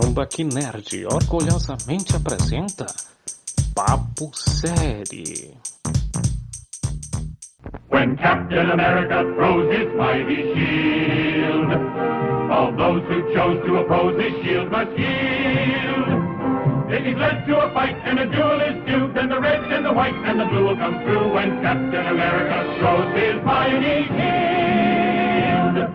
Tambaqui Nerd orgulhosamente apresenta Papo Série. When Captain America throws his mighty shield, all those who chose to oppose his shield must yield. It is led to a fight and a duel is due, then the red and the white and the blue will come through when Captain America throws his mighty shield.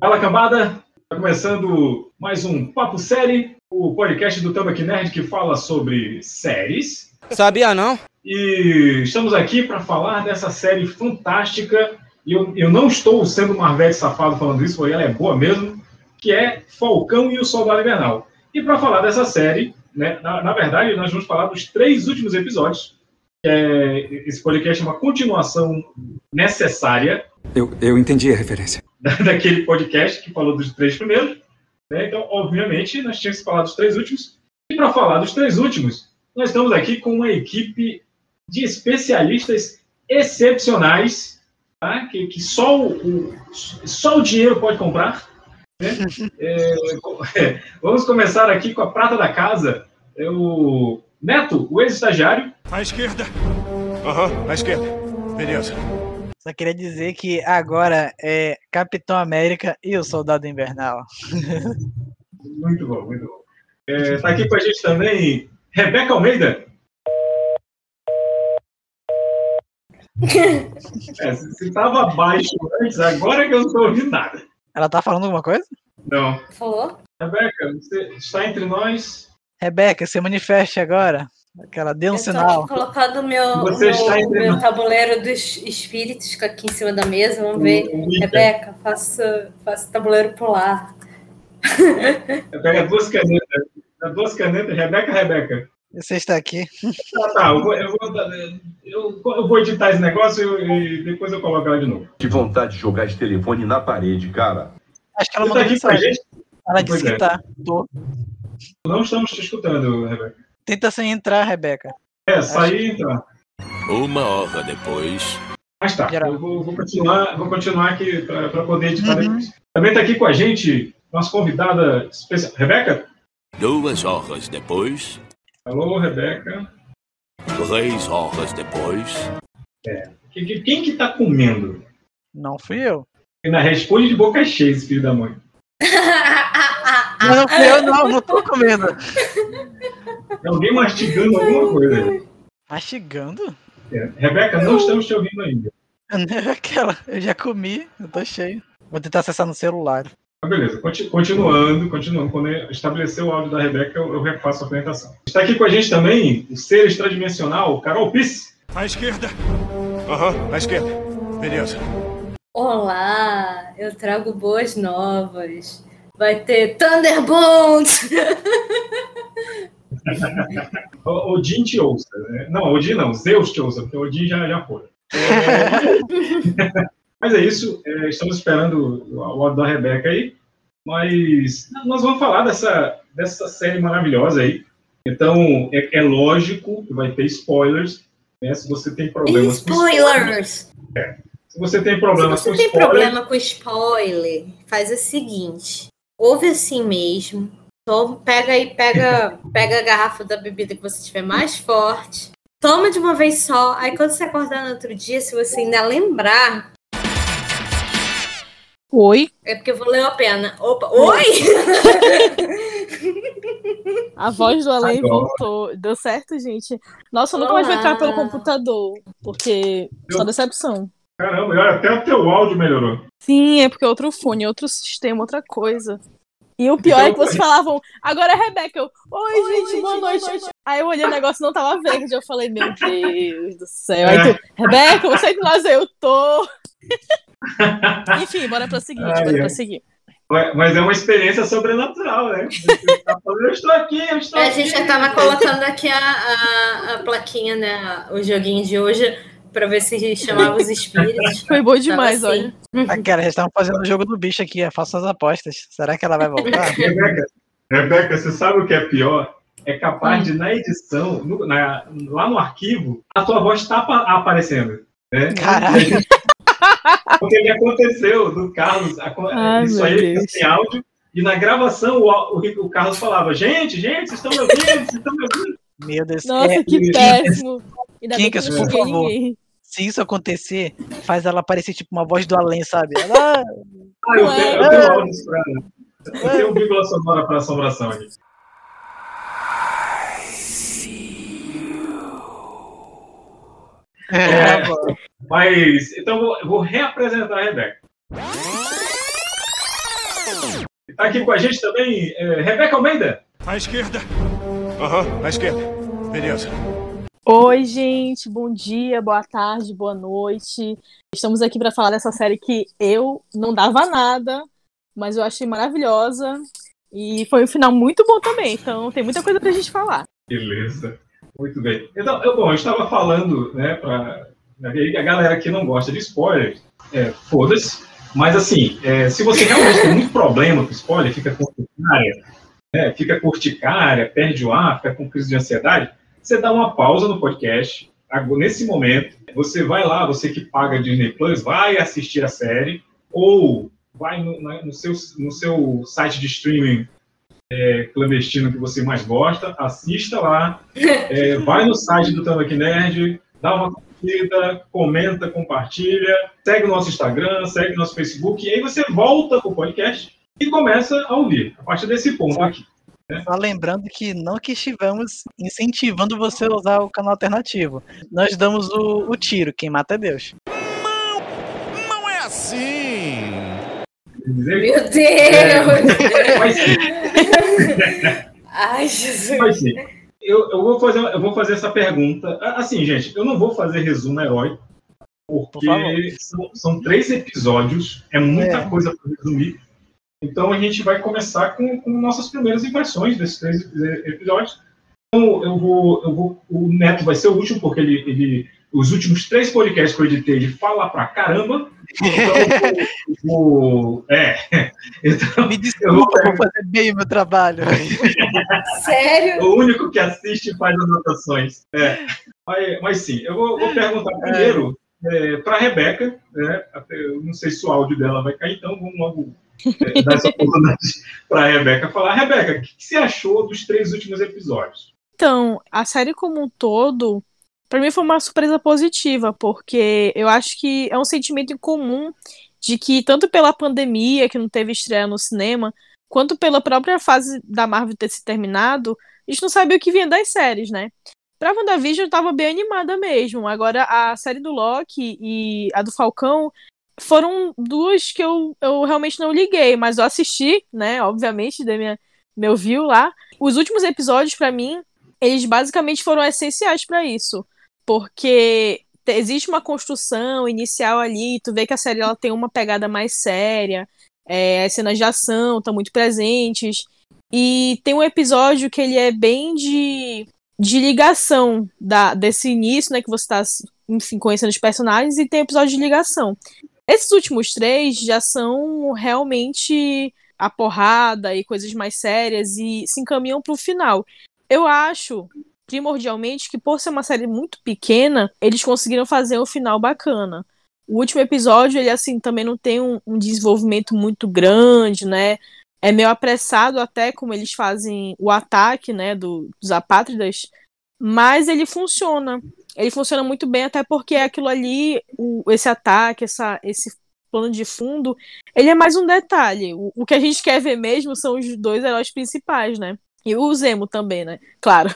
Fala cambada, começando mais um Papo Série, o podcast do Tambaqui Nerd que fala sobre séries. Sabia não? E estamos aqui para falar dessa série fantástica, e eu, eu não estou sendo Marvete safado falando isso, porque ela é boa mesmo, que é Falcão e o Soldado Invernal. E para falar dessa série, né, na, na verdade, nós vamos falar dos três últimos episódios. É, esse podcast é uma continuação necessária Eu, eu entendi a referência. Da- daquele podcast que falou dos três primeiros. né? Então, obviamente, nós tínhamos que falar dos três últimos. E para falar dos três últimos, nós estamos aqui com uma equipe de especialistas excepcionais, tá? que, que só, o, o- só o dinheiro pode comprar. né? É, vamos começar aqui com a prata da casa. É o Neto, o ex-estagiário. À esquerda. Aham, à esquerda. Beleza. Só queria dizer que agora é Capitão América e o Soldado Invernal. Muito bom, muito bom. Está aqui com a gente também Rebeca Almeida. É, se estava baixo antes, agora que eu não estou ouvindo nada. Ela tá falando alguma coisa? Não. Falou? Rebeca, você está entre nós. Rebeca, se manifeste agora. Aquela dê um sinal. colocando meu, Você meu, meu tabuleiro dos espíritos que aqui em cima da mesa. Vamos ver. Wicca. Rebeca, faça, faça tabuleiro pular. Pega duas canetas. Duas canetas, Rebeca, Rebeca. Você está aqui. Tá, tá, eu vou, eu vou, eu- eu vou editar esse negócio e depois eu coloco ela de novo. Que vontade de jogar esse telefone na parede, cara. Acho que ela Você está mandou aqui com a mensagem. gente? Ela Pois disse é. que tá. Tô. Não estamos te escutando, Rebeca. Tenta sem entrar, Rebeca. É, sair e entrar. Uma hora depois. Mas tá, Geral. eu vou, vou continuar, vou continuar aqui para poder editar Uhum. depois. Também está aqui com a gente nossa convidada especial. Rebeca? Duas horas depois. Alô, Rebeca. Três horas depois. Que- Quem que tá comendo? Não fui eu. Ainda responde de boca cheia, esse filho da mãe. Não, não fui eu, não. Não tô comendo. É alguém mastigando alguma coisa. Mastigando? É. Rebeca, não estamos te ouvindo ainda. Aquela. Eu já comi. Eu tô cheio. Vou tentar acessar no celular. Mas beleza, conti- continuando, continuando. Quando estabelecer o áudio da Rebeca, eu, eu refaço a apresentação. Está aqui com a gente também o ser extradimensional, Carol Piss. À esquerda. Aham, à esquerda. Beleza. Olá, eu trago boas novas. Vai ter Thunderbolts! O- Odin te ouça. Né? Não, Odin não, Zeus te ouça, porque Odin já, já foi. É, Mas é isso, é, estamos esperando o áudio da Rebeca aí. Mas nós vamos falar dessa, dessa série maravilhosa aí. Então, é, é lógico que vai ter spoilers. Né? Se você tem problemas com Spoilers! Se você tem Se problemas você com tem spoilers, problema com spoiler, faz o seguinte: ouve assim mesmo. Toma, pega aí, pega, pega a garrafa da bebida que você tiver mais forte. Toma de uma vez só. Aí quando você acordar no outro dia, se você ainda lembrar, Oi, é porque valeu a pena. Opa, oi! a voz do além Agora. voltou. Deu certo, gente. Nossa, eu nunca mais vou entrar pelo computador, porque só decepção. caramba, até o teu áudio melhorou. Sim, é porque é outro fone, outro sistema, outra coisa. E o pior é que vocês falavam, agora é Rebeca. Eu, Oi, gente, boa noite. Aí eu olhei o negócio não tava verde. Eu falei, meu Deus do céu. Aí tu, Rebeca, você é de nós, eu tô. Enfim, bora prosseguir, Ai, bora ai. prosseguir. Mas mas é uma experiência sobrenatural, né? Tá eu estou aqui, eu estou A aqui. gente já tava colocando aqui a, a, a plaquinha, né? O joguinho de hoje, pra ver se chamava os espíritos. Foi bom demais, Tava assim. olha. Aquela, já estavam fazendo o jogo do bicho aqui. é, Façam as apostas. Será que ela vai voltar? Rebeca, Rebeca, você sabe o que é pior? É capaz de, na edição, no- na- lá no arquivo, a tua voz tá apa- aparecendo. Né? Caralho. Porque me aconteceu do Carlos. Ai, isso aí fica Deus. sem áudio. E na gravação o, o, o Carlos falava: gente, gente, vocês estão me ouvindo? Vocês estão me ouvindo? Meu Deus. Nossa, é, que péssimo. Ainda bem que eu Quincas, por favor. ninguém. Se isso acontecer, faz ela parecer tipo uma voz do além, sabe? Ela, Ah, eu tenho, eu tenho áudios pra. Eu tenho vírgula sonora para assombração aqui. É, Mas, então eu vou, vou reapresentar a Rebeca. Está aqui com a gente também é, Rebeca Almeida. À esquerda. Aham, à esquerda. Beleza. Oi, gente, bom dia, boa tarde, boa noite. Estamos aqui para falar dessa série que eu não dava nada, mas eu achei maravilhosa e foi um final muito bom também. Então tem muita coisa pra gente falar. Beleza. Muito bem. Então, eu, bom, eu estava falando, né, para a galera que não gosta de spoiler, é, foda-se. Mas, assim, é, se você realmente tem muito problema com spoiler, fica com urticária, né, fica perde o ar, fica com crise de ansiedade, você dá uma pausa no podcast. Nesse momento, você vai lá, você que paga Disney Plus, vai assistir a série, ou vai no, no seu, no seu site de streaming é, clandestino que você mais gosta, assista lá, é, vai no site do Tambaqui Nerd, dá uma curtida, comenta, compartilha, segue o nosso Instagram, segue o nosso Facebook, e aí você volta pro podcast e começa a ouvir, a partir desse ponto aqui. Só lembrando que não que estivemos incentivando você a usar o canal alternativo. Nós damos o, o tiro, quem mata é Deus. Não é assim. Meu Deus! Ai, Jesus. mas sim. Eu, eu, vou fazer, eu vou fazer essa pergunta. Assim, gente, eu não vou fazer resumo herói, Por porque favor. são, são três episódios, é muita É. coisa para resumir. Então a gente vai começar com, com nossas primeiras impressões desses três epi- episódios. Então eu vou, eu vou, o Neto vai ser o último porque ele, ele os últimos três podcasts que eu editei ele fala pra caramba. Então eu vou, é, então Me eu vou desculpa por fazer bem o meu trabalho. Sério? o único que assiste e faz anotações. É. Mas, mas sim, eu vou, vou perguntar primeiro para a Rebeca. Né? Não sei se o áudio dela vai cair, então vamos logo é, dar essa oportunidade para a Rebeca falar. Rebeca, o que, que você achou dos três últimos episódios? Então, a série como um todo, pra mim foi uma surpresa positiva, porque eu acho que é um sentimento comum de que, tanto pela pandemia, que não teve estreia no cinema, quanto pela própria fase da Marvel ter se terminado, a gente não sabia o que vinha das séries, né? Pra WandaVision eu tava bem animada mesmo. Agora, a série do Loki e a do Falcão foram duas que eu, eu realmente não liguei, mas eu assisti, né? Obviamente, dei minha, meu view lá. Os últimos episódios, pra mim, eles basicamente foram essenciais pra isso. Porque te- existe uma construção inicial ali, tu vê que a série ela tem uma pegada mais séria, é, as cenas de ação estão muito presentes. E tem um episódio que ele é bem de, de ligação da, desse início, né? Que você tá, enfim, conhecendo os personagens, e tem episódio de ligação. Esses últimos três já são realmente a porrada e coisas mais sérias e se encaminham pro final. Eu acho, primordialmente, que por ser uma série muito pequena, eles conseguiram fazer um final bacana. O último episódio, ele assim, também não tem um, um desenvolvimento muito grande, né? É meio apressado até como eles fazem o ataque, né, do, dos apátridas, mas ele funciona. Ele funciona muito bem, até porque aquilo ali, o- esse ataque, essa, esse plano de fundo, ele é mais um detalhe. O, o que a gente quer ver mesmo são os dois heróis principais, né? E o Zemo também, né? Claro.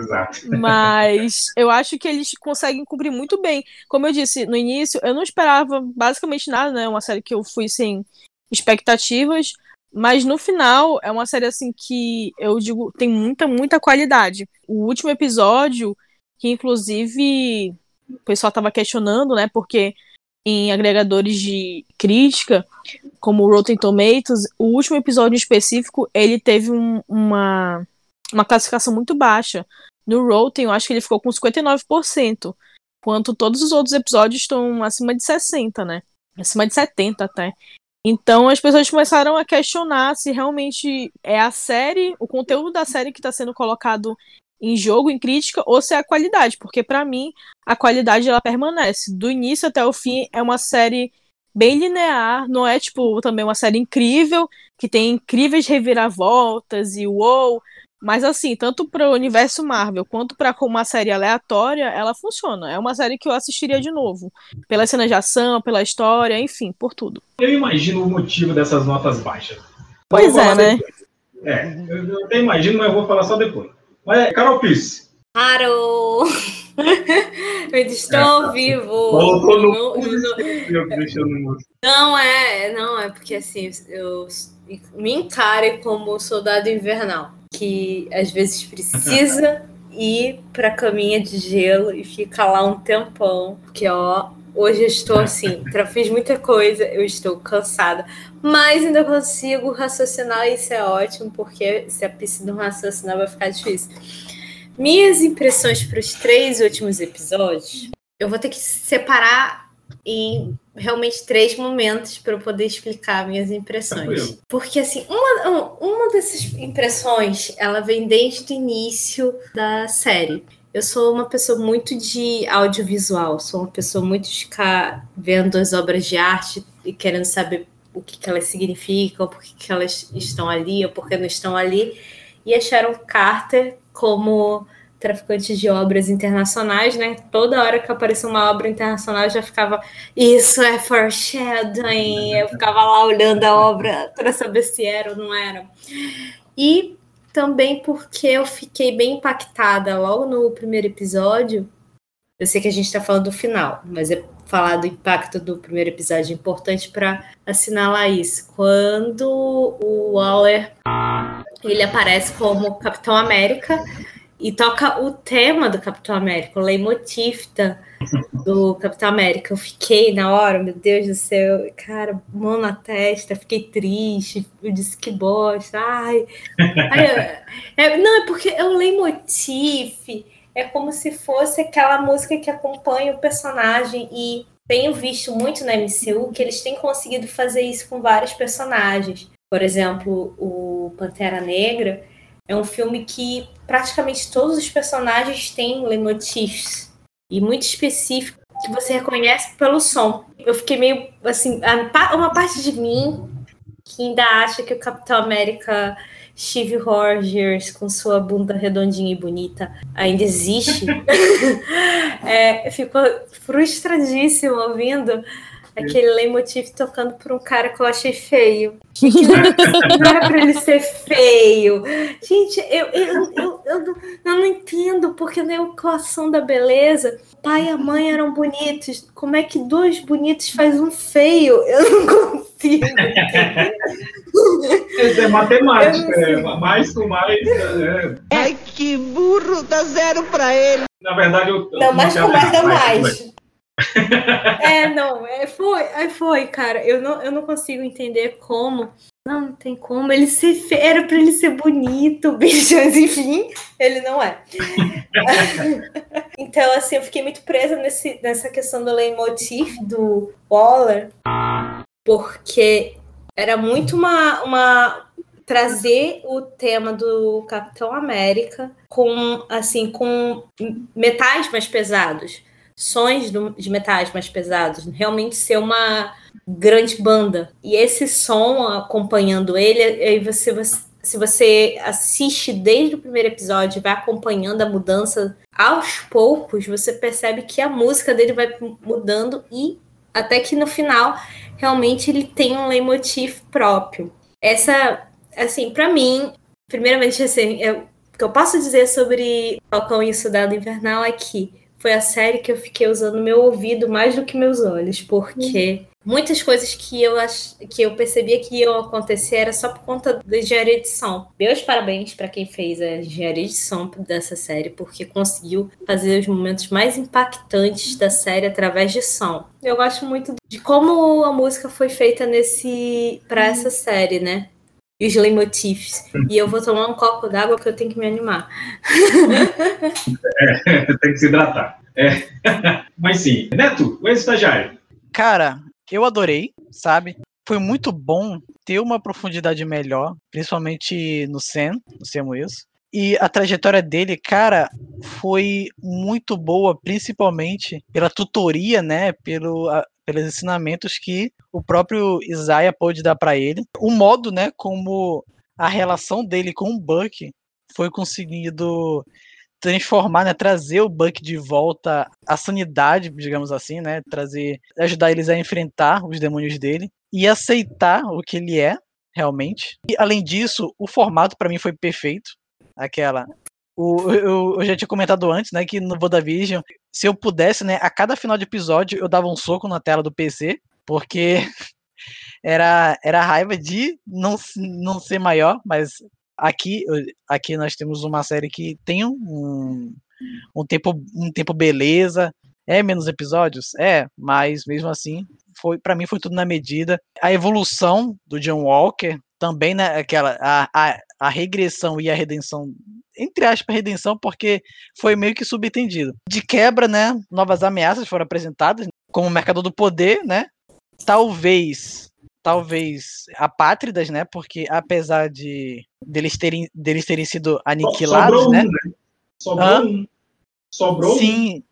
Exato. Mas eu acho que eles conseguem cumprir muito bem. Como eu disse no início, eu não esperava basicamente nada, né? Uma série que eu fui sem expectativas. Mas no final, é uma série assim que eu digo tem muita, muita qualidade. O último episódio, que inclusive o pessoal tava questionando, né? Porque em agregadores de crítica, como o Rotten Tomatoes, o último episódio em específico, ele teve um- uma, uma classificação muito baixa. No Rotten, eu acho que ele ficou com 59%, enquanto todos os outros episódios estão acima de 60%, né? Acima de 70% até. Então as pessoas começaram a questionar se realmente é a série, o conteúdo da série que está sendo colocado em jogo, em crítica, ou se é a qualidade, porque pra mim a qualidade ela permanece. Do início até o fim é uma série bem linear, não é tipo também uma série incrível, que tem incríveis reviravoltas e uou, mas assim, tanto para o universo Marvel quanto para como uma série aleatória, ela funciona. É uma série que eu assistiria de novo, pela cena de ação, pela história, enfim, por tudo. Eu imagino o motivo dessas notas baixas. Pois é, né? Depois. É, eu até imagino, mas eu vou falar só depois. Mas, Carol Pisse. Parou! Eu estou ao vivo. Voltou no Não- não- Não é, não é porque assim, eu me encare como soldado invernal, que às vezes precisa ir pra caminha de gelo e fica lá um tempão, porque ó, hoje eu estou assim, tra- fiz muita coisa, eu estou cansada, mas ainda consigo raciocinar e isso é ótimo, porque se a piscina não raciocinar vai ficar difícil. Minhas impressões para os três últimos episódios, eu vou ter que separar em realmente três momentos para eu poder explicar minhas impressões. Porque, assim, uma, um- uma dessas impressões, ela vem desde o início da série. Eu sou uma pessoa muito de audiovisual, sou uma pessoa muito de ficar vendo as obras de arte e querendo saber o que, que elas significam, por que, que elas estão ali ou por que não estão ali. E acharam Carter como traficante de obras internacionais, né? Toda hora que aparecia uma obra internacional, eu já ficava, isso é foreshadowing. Eu ficava lá olhando a obra para saber se era ou não era. E também porque eu fiquei bem impactada logo no primeiro episódio. Eu sei que a gente está falando do final, mas é falar do impacto do primeiro episódio é importante para assinalar isso. Quando o Waller ele aparece como Capitão América e toca o tema do Capitão América, o leitmotiv do Capitão América. Eu fiquei na hora, meu Deus do céu, cara, mão na testa, fiquei triste, eu disse que bosta, ai. Ai, é- não, é porque é o leitmotiv, é como se fosse aquela música que acompanha o personagem e tenho visto muito na MCU que eles têm conseguido fazer isso com vários personagens. Por exemplo, o Pantera Negra é um filme que praticamente todos os personagens têm leitmotivs e muito específico que você reconhece pelo som. Eu fiquei meio assim, uma parte de mim que ainda acha que o Capitão América Steve Rogers com sua bunda redondinha e bonita ainda existe. é, ficou frustradíssimo ouvindo aquele leitmotiv tocando por um cara que eu achei feio. Não, era pra ele ser feio. Gente, eu, eu, eu, eu, não- eu não entendo porque na equação da beleza, o pai e a mãe eram bonitos. Como é que dois bonitos faz um feio? Eu não consigo é matemática, é, mais com mais. é, Ai, que burro, dá zero pra ele. na verdade, eu. Não, mais com mais dá mais. É, não, é, foi, é, foi, cara. Eu não, eu não consigo entender como. Não, não tem como. Ele ser fe... Era pra ele ser bonito, bicho, enfim, ele não é. então, assim, eu fiquei muito presa nesse, nessa questão do leitmotiv do Waller, porque era muito uma, uma trazer o tema do Capitão América com assim com metais mais pesados, sons de metais mais pesados, realmente ser uma grande banda. E esse som acompanhando ele, aí você, você se você assiste desde o primeiro episódio e vai acompanhando a mudança aos poucos, você percebe que a música dele vai mudando e até que no final realmente ele tem um leitmotiv próprio. Essa, assim, para mim, primeiramente, assim, eu, o que eu posso dizer sobre Falcão e o Soldado Invernal é que foi a série que eu fiquei usando meu ouvido mais do que meus olhos, porque muitas coisas que eu, ach, que eu percebia que iam acontecer era só por conta da engenharia de som. Meus parabéns para quem fez a engenharia de som dessa série, porque conseguiu fazer os momentos mais impactantes da série através de som. Eu gosto muito de como a música foi feita nesse para essa série, né? E os leitmotivs. E eu vou tomar um copo d'água que eu tenho que me animar. É, tem que se hidratar. É. Mas sim. Neto, o ex-estagiário. Cara, eu adorei, sabe? Foi muito bom ter uma profundidade melhor, principalmente no Sam, no Sam Wilson. E a trajetória dele, cara, foi muito boa, principalmente pela tutoria, né? Pelo, a- pelos ensinamentos que o próprio Isaiah pôde dar para ele. O modo, né, como a relação dele com o Buck foi conseguido transformar, né, trazer o Buck de volta à sanidade, digamos assim, né, trazer, ajudar eles a enfrentar os demônios dele e aceitar o que ele é realmente. E além disso, o formato para mim foi perfeito, aquela o, eu, eu, já tinha comentado antes, né, que no WandaVision, se eu pudesse, né, a cada final de episódio eu dava um soco na tela do PC, porque era, era raiva de não, não ser maior, mas aqui, aqui nós temos uma série que tem um, um, tempo, um tempo beleza, é menos episódios? É, mas mesmo assim, foi para mim foi tudo na medida. A evolução do John Walker também, né, aquela a, a, a regressão e a redenção, entre aspas, redenção, porque foi meio que subentendido. De quebra, né, novas ameaças foram apresentadas, como o Mercador do Poder, né, talvez talvez apátridas, né? Porque apesar de deles terem, deles terem sido aniquilados, Sobrou né? Um, né? Sobrou Hã? um. Sobrou Sim,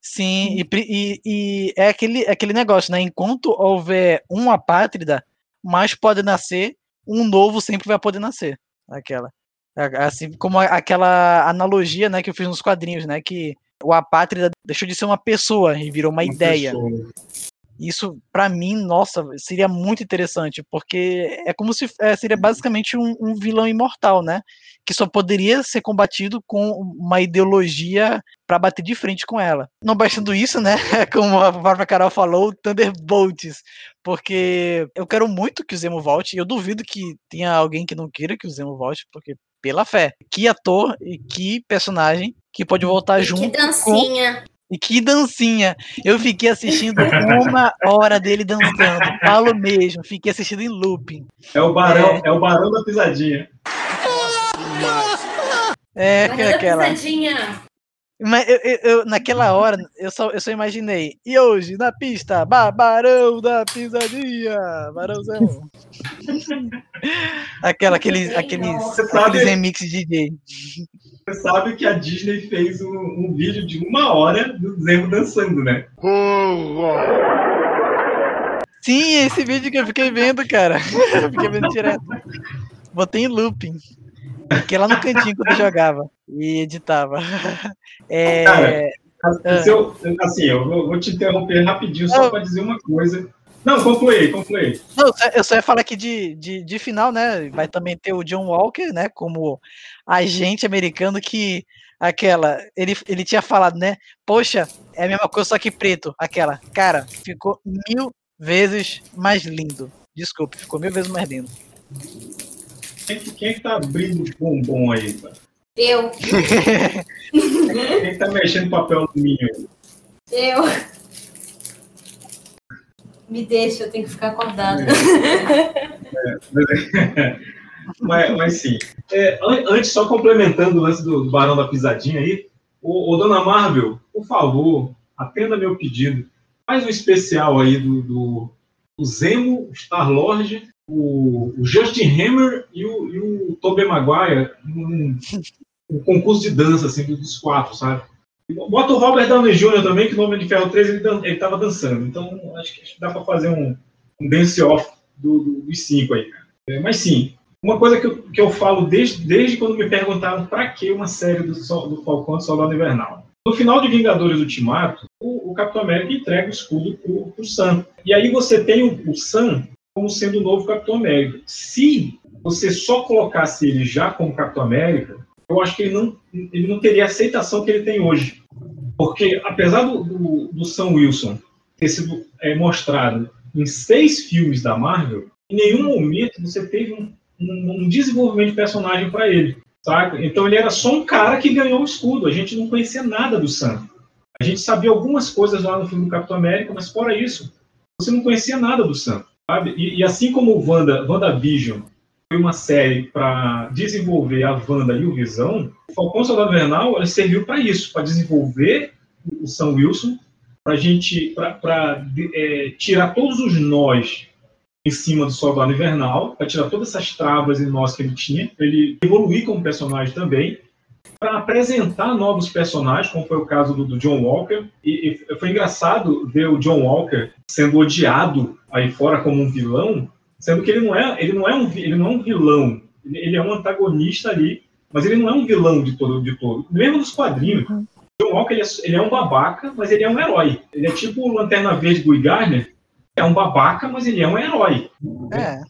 sim, e, e- e é aquele, aquele negócio, né? Enquanto houver um apátrida, mais pode nascer, um novo sempre vai poder nascer. Aquela. Assim como aquela analogia, né, que eu fiz nos quadrinhos, né? Que o apátrida deixou de ser uma pessoa e virou uma, Uma ideia. pessoa. Isso, pra mim, nossa, seria muito interessante, porque é como se é, seria basicamente um, um vilão imortal, né? Que só poderia ser combatido com uma ideologia pra bater de frente com ela. Não bastando isso, né? Como a própria Carol falou, Thunderbolts. Porque eu quero muito que o Zemo volte, e eu duvido que tenha alguém que não queira que o Zemo volte, porque pela fé. Que ator e que personagem que pode voltar Que junto com dancinha. E que dancinha! Eu fiquei assistindo uma hora dele dançando. Falo mesmo, fiquei assistindo em looping. É o barão, é. o barão da pisadinha. É, Barão da aquela. pisadinha. Mas eu, eu- eu- naquela hora, eu só, eu só imaginei. E hoje, na pista, ba- Barão da Pisadinha! Barãozão! Aquela, aqueles, aqueles, aqueles remixes de DJ. Você sabe que a Disney fez um, um vídeo de uma hora do Zemo dançando, né? Sim, esse vídeo que eu fiquei vendo, cara. Eu fiquei vendo direto. Botei em looping. Fiquei lá no cantinho quando jogava e editava. É, Cara, Ah. Eu- assim, eu vou, te interromper rapidinho só para dizer uma coisa. Não, conclui. aí. Não, eu só- ia falar aqui de, de, de final, né? Vai também ter o John Walker, né? Como agente americano que aquela. Ele, ele tinha falado, né? Poxa, é a mesma coisa, só que preto. Aquela. Cara, ficou mil vezes mais lindo. Desculpe, ficou mil vezes mais lindo. Quem, que- quem é que tá abrindo bombom aí? Cara? Eu. Quem que tá mexendo papel alumínio aí? Eu. Me deixa, eu tenho que ficar acordada. mas, mas sim. É, an- antes, só complementando o lance do, do Barão da Pisadinha aí, o, o Dona Marvel, por favor, atenda meu pedido. Faz um especial aí do, do, do Zemo, Star-Lord, o, o Justin Hammer e o, e o Tobey Maguire um, um concurso de dança, assim, dos quatro, sabe? Bota o Robert Downey Jr. também, que no Homem de Ferro 3 ele, dan- ele tava dançando. Então, acho que, dá para fazer um, um dance-off do, do- dos cinco aí. É, mas sim, uma coisa que eu, que eu falo desde, desde quando me perguntaram para que uma série do, do Falcão de Soldado Invernal. No final de Vingadores Ultimato, o, o Capitão América entrega o escudo pro, pro Sam. E aí você tem o, o Sam como sendo o novo Capitão América. Se você só colocasse ele já como Capitão América, eu acho que ele não, ele não teria a aceitação que ele tem hoje. Porque, apesar do, do, do Sam Wilson ter sido é, mostrado em seis filmes da Marvel, em nenhum momento você teve um, um- um desenvolvimento de personagem para ele. Saca? Então ele era só um cara que ganhou o escudo. A gente não conhecia nada do Sam. A gente sabia algumas coisas lá no filme do Capitão América, mas fora isso, você não conhecia nada do Sam. Sabe? E, e assim como o Wanda, WandaVision foi uma série para desenvolver a Wanda e o Visão, o Falcão Soldado ele serviu para isso, para desenvolver o Sam Wilson, para gente, para tirar todos os nós em cima do Soldado Invernal, para tirar todas essas travas e nós que ele tinha, ele evoluir como personagem também, para apresentar novos personagens, como foi o caso do, do John Walker. E, e, foi engraçado ver o John Walker sendo odiado aí fora como um vilão, sendo que ele não é, ele não é um, ele não é um vilão, ele, é um antagonista ali, mas ele não é um vilão de todo, de todo. Mesmo nos quadrinhos, uhum. John Walker ele é, ele é, um babaca, mas ele é um herói. Ele é tipo o Lanterna Verde Guy Gardner, é um babaca, mas ele é um herói. É.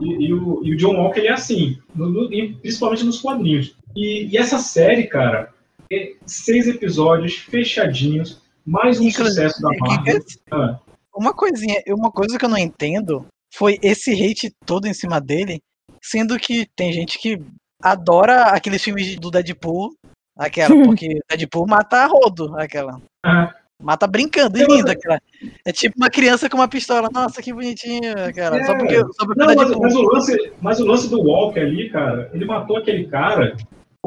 E, e, o, e, o, John Walker ele é assim, no, no, principalmente nos quadrinhos. E, e, essa série, cara, é seis episódios fechadinhos, mais um Inclusive, sucesso da Marvel. Ah. Uma coisinha, uma coisa que eu não entendo foi esse hate todo em cima dele, sendo que tem gente que adora aqueles filmes do Deadpool, aquela, porque Deadpool mata rodo, aquela. Ah. Mata brincando, e aquela. É tipo uma criança com uma pistola. Nossa, que bonitinho, cara. É. Só porque, só porque Não, mas, mas, o lance, mas o lance do Walker ali, cara, ele matou aquele cara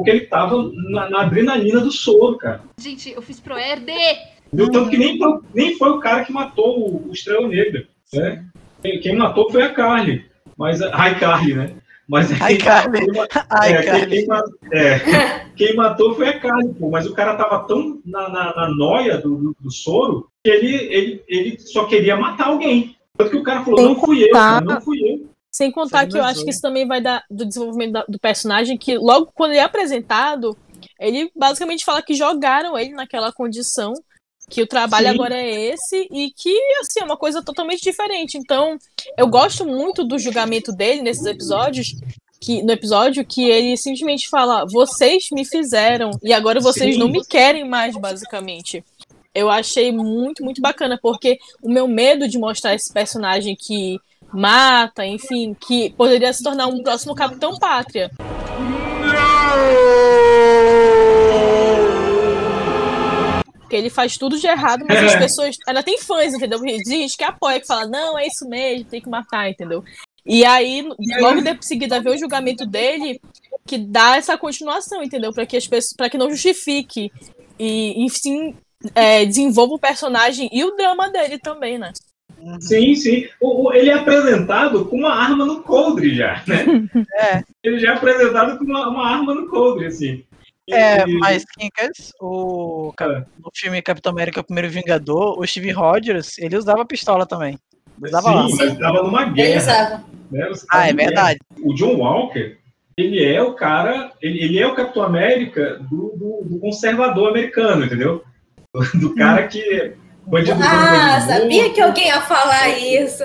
porque ele tava na, na adrenalina do soro, cara. Gente, eu fiz pro Erde! Tanto que nem, nem foi o cara que matou o, o Estrela Negra. Né? Quem, matou foi a Carly. Mas, a Carly, né? Mas Ai, Carly. Quem, Ai, é, Carly. Quem, é, quem, matou foi a Carly, pô. Mas o cara tava tão na, na, na noia do, do, do, soro que ele, ele, ele só queria matar alguém. Tanto que o cara falou, Sem não fui eu, cara, não fui eu. Sem contar que eu acho que isso também vai dar do desenvolvimento do personagem, que logo quando ele é apresentado, ele basicamente fala que jogaram ele naquela condição que o trabalho Sim. agora é esse e que assim é uma coisa totalmente diferente. Então, eu gosto muito do julgamento dele nesses episódios, que no episódio que ele simplesmente fala: "Vocês me fizeram e agora vocês Sim. não me querem mais", basicamente. Eu achei muito, muito bacana, porque o meu medo de mostrar esse personagem que mata, enfim, que poderia se tornar um próximo Capitão Pátria. Porque ele faz tudo de errado, mas as pessoas. Ainda tem fãs, entendeu? Tem gente que apoia, que fala, não, é isso mesmo, tem que matar, entendeu? E aí, logo de seguida, ver o julgamento dele, que dá essa continuação, entendeu? Para que as pessoas. para que não justifique. E, enfim, é, desenvolva o personagem e o drama dele também, né? Sim, sim. O, o, ele é apresentado com uma arma no coldre já, né? É. Ele já é apresentado com uma, uma arma no coldre, assim. É, mas Kinkers, o é. no filme Capitão América, o primeiro Vingador, o Steve Rogers, ele usava pistola também. Usava Sim, mas ele estava numa guerra. Né? Ah, é verdade. O John Walker, ele é o cara, ele, ele é o Capitão América do, do, do conservador americano, entendeu? Do, do cara que. Bandido ah, sabia que alguém ia falar isso.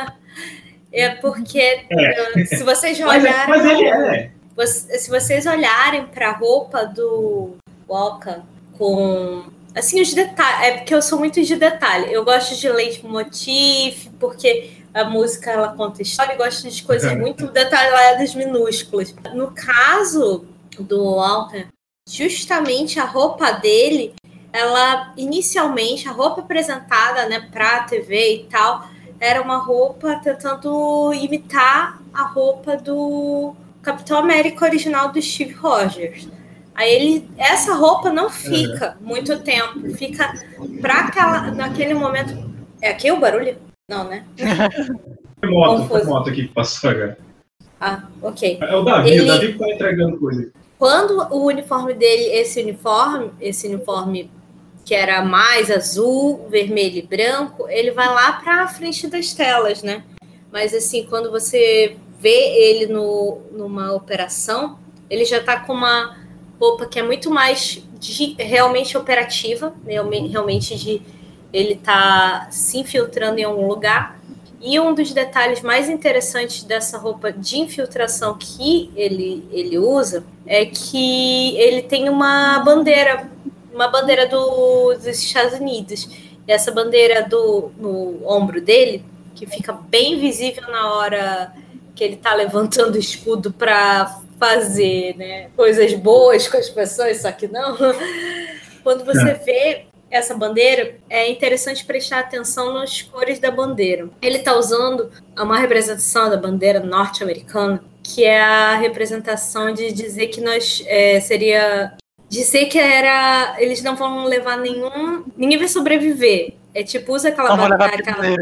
é porque é. se vocês olharem. Mas, mas ele é se vocês olharem para a roupa do Walker com assim os detalhes, é porque eu sou muito de detalhe. Eu gosto de leitmotiv porque a música ela conta história e gosto de coisas muito detalhadas, minúsculas. No caso do Walker, justamente a roupa dele, ela inicialmente a roupa apresentada, né, para a TV e tal, era uma roupa tentando imitar a roupa do Capitão América original do Steve Rogers. Aí ele, essa roupa não fica muito tempo, fica para aquela, naquele momento. É aqui o barulho? Não, né? Foi moto, foi moto aqui que passou agora. Ah, ok. É o Davi, ele, o Davi que tá entregando coisa. Quando o uniforme dele, esse uniforme, esse uniforme que era mais azul, vermelho e branco, ele vai lá para frente das telas, né? Mas assim, quando você vê ele no, numa operação, ele já está com uma roupa que é muito mais de, realmente operativa, realmente de ele tá se infiltrando em algum lugar. E um dos detalhes mais interessantes dessa roupa de infiltração que ele, ele usa é que ele tem uma bandeira, uma bandeira do, dos Estados Unidos. E essa bandeira do, no ombro dele, que fica bem visível na hora que ele está levantando o escudo para fazer né, coisas boas com as pessoas, só que não. Quando você é. vê essa bandeira, é interessante prestar atenção nas cores da bandeira. Ele está usando uma representação da bandeira norte-americana, que é a representação de dizer que nós é, seria dizer que era eles não vão levar nenhum ninguém vai sobreviver é tipo usa aquela bandeira aquela...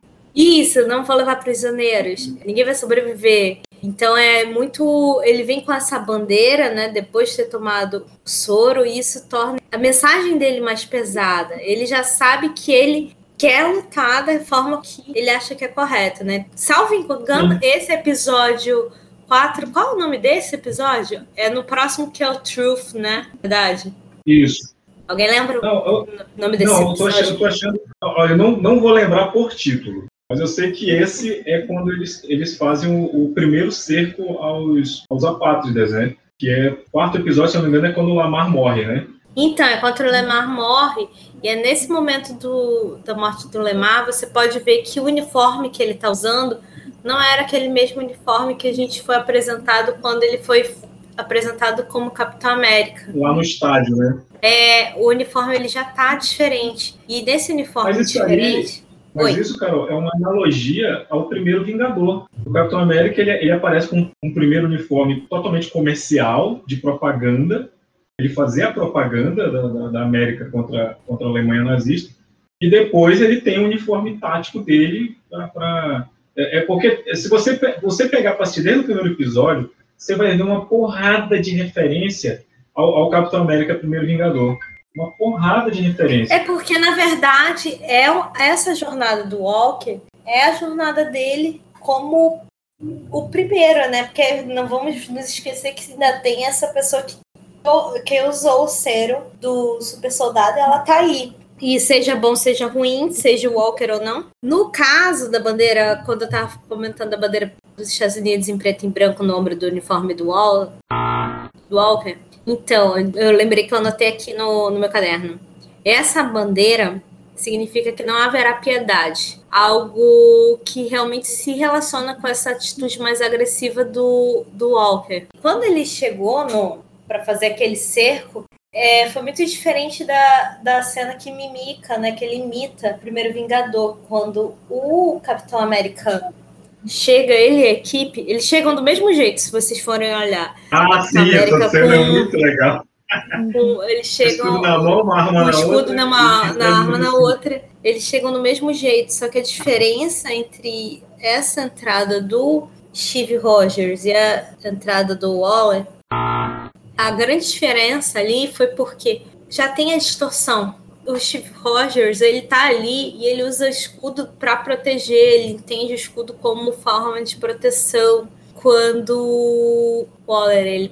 Isso, não vou levar prisioneiros. Ninguém vai sobreviver. Então é muito. Ele vem com essa bandeira, né? Depois de ter tomado soro, e isso torna a mensagem dele mais pesada. Ele já sabe que ele quer lutar da forma que ele acha que é correta, né? Salvo engano, esse episódio 4. Qual o nome desse episódio? É no próximo que é o Truth, né? Verdade. Isso. Alguém lembra Não, eu, o nome desse não, eu tô episódio? achando, eu tô achando. Olha, eu não, não vou lembrar por título. Mas eu sei que esse é quando eles, eles fazem o, o primeiro cerco aos, aos apátridas, né? Que é o quarto episódio, se eu não me engano, é quando o Lamar morre, né? Então, é quando o Lemar morre, e é nesse momento do, da morte do Lemar, você pode ver que o uniforme que ele está usando não era aquele mesmo uniforme que a gente foi apresentado quando ele foi apresentado como Capitão América. Lá no estádio, né? É, o uniforme ele já tá diferente. E nesse uniforme diferente. Mas Oi. isso, Carol, é uma analogia ao primeiro Vingador. O Capitão América ele, ele aparece com um primeiro uniforme totalmente comercial, de propaganda. Ele fazia a propaganda da, da- da América contra, contra a Alemanha nazista. E depois ele tem o uniforme tático dele para. É, é porque se você, você pegar para assistir desde o primeiro episódio, você vai ver uma porrada de referência ao, ao Capitão América Primeiro Vingador. Uma porrada de referência. É porque, na verdade, é essa jornada do Walker é a jornada dele como o primeiro, né? Porque não vamos nos esquecer que ainda tem essa pessoa que, que usou o cero do super soldado ela tá aí. E seja bom, seja ruim, seja Walker ou não. No caso da bandeira, quando eu tava comentando a bandeira dos Estados Unidos em preto e branco no ombro do uniforme do, do Walker, então, eu lembrei que eu anotei aqui no, no meu caderno. Essa bandeira significa que não haverá piedade. Algo que realmente se relaciona com essa atitude mais agressiva do, do Walker. Quando ele chegou no para fazer aquele cerco, é, foi muito diferente da, da cena que mimica, né? Que ele imita primeiro Vingador. Quando o Capitão América chega, ele e a equipe, eles chegam do mesmo jeito, se vocês forem olhar. Ah, sim, essa América cena é com- muito legal. Com- eles chegam Escudo na mão, uma arma na escudo outra. numa, e- na arma na outra. Eles chegam do mesmo jeito, só que a diferença entre essa entrada do Steve Rogers e a entrada do Waller, a grande diferença ali foi porque já tem a distorção. O Steve Rogers, ele tá ali e ele usa escudo para proteger, ele entende o escudo como forma de proteção. Quando o Waller, ele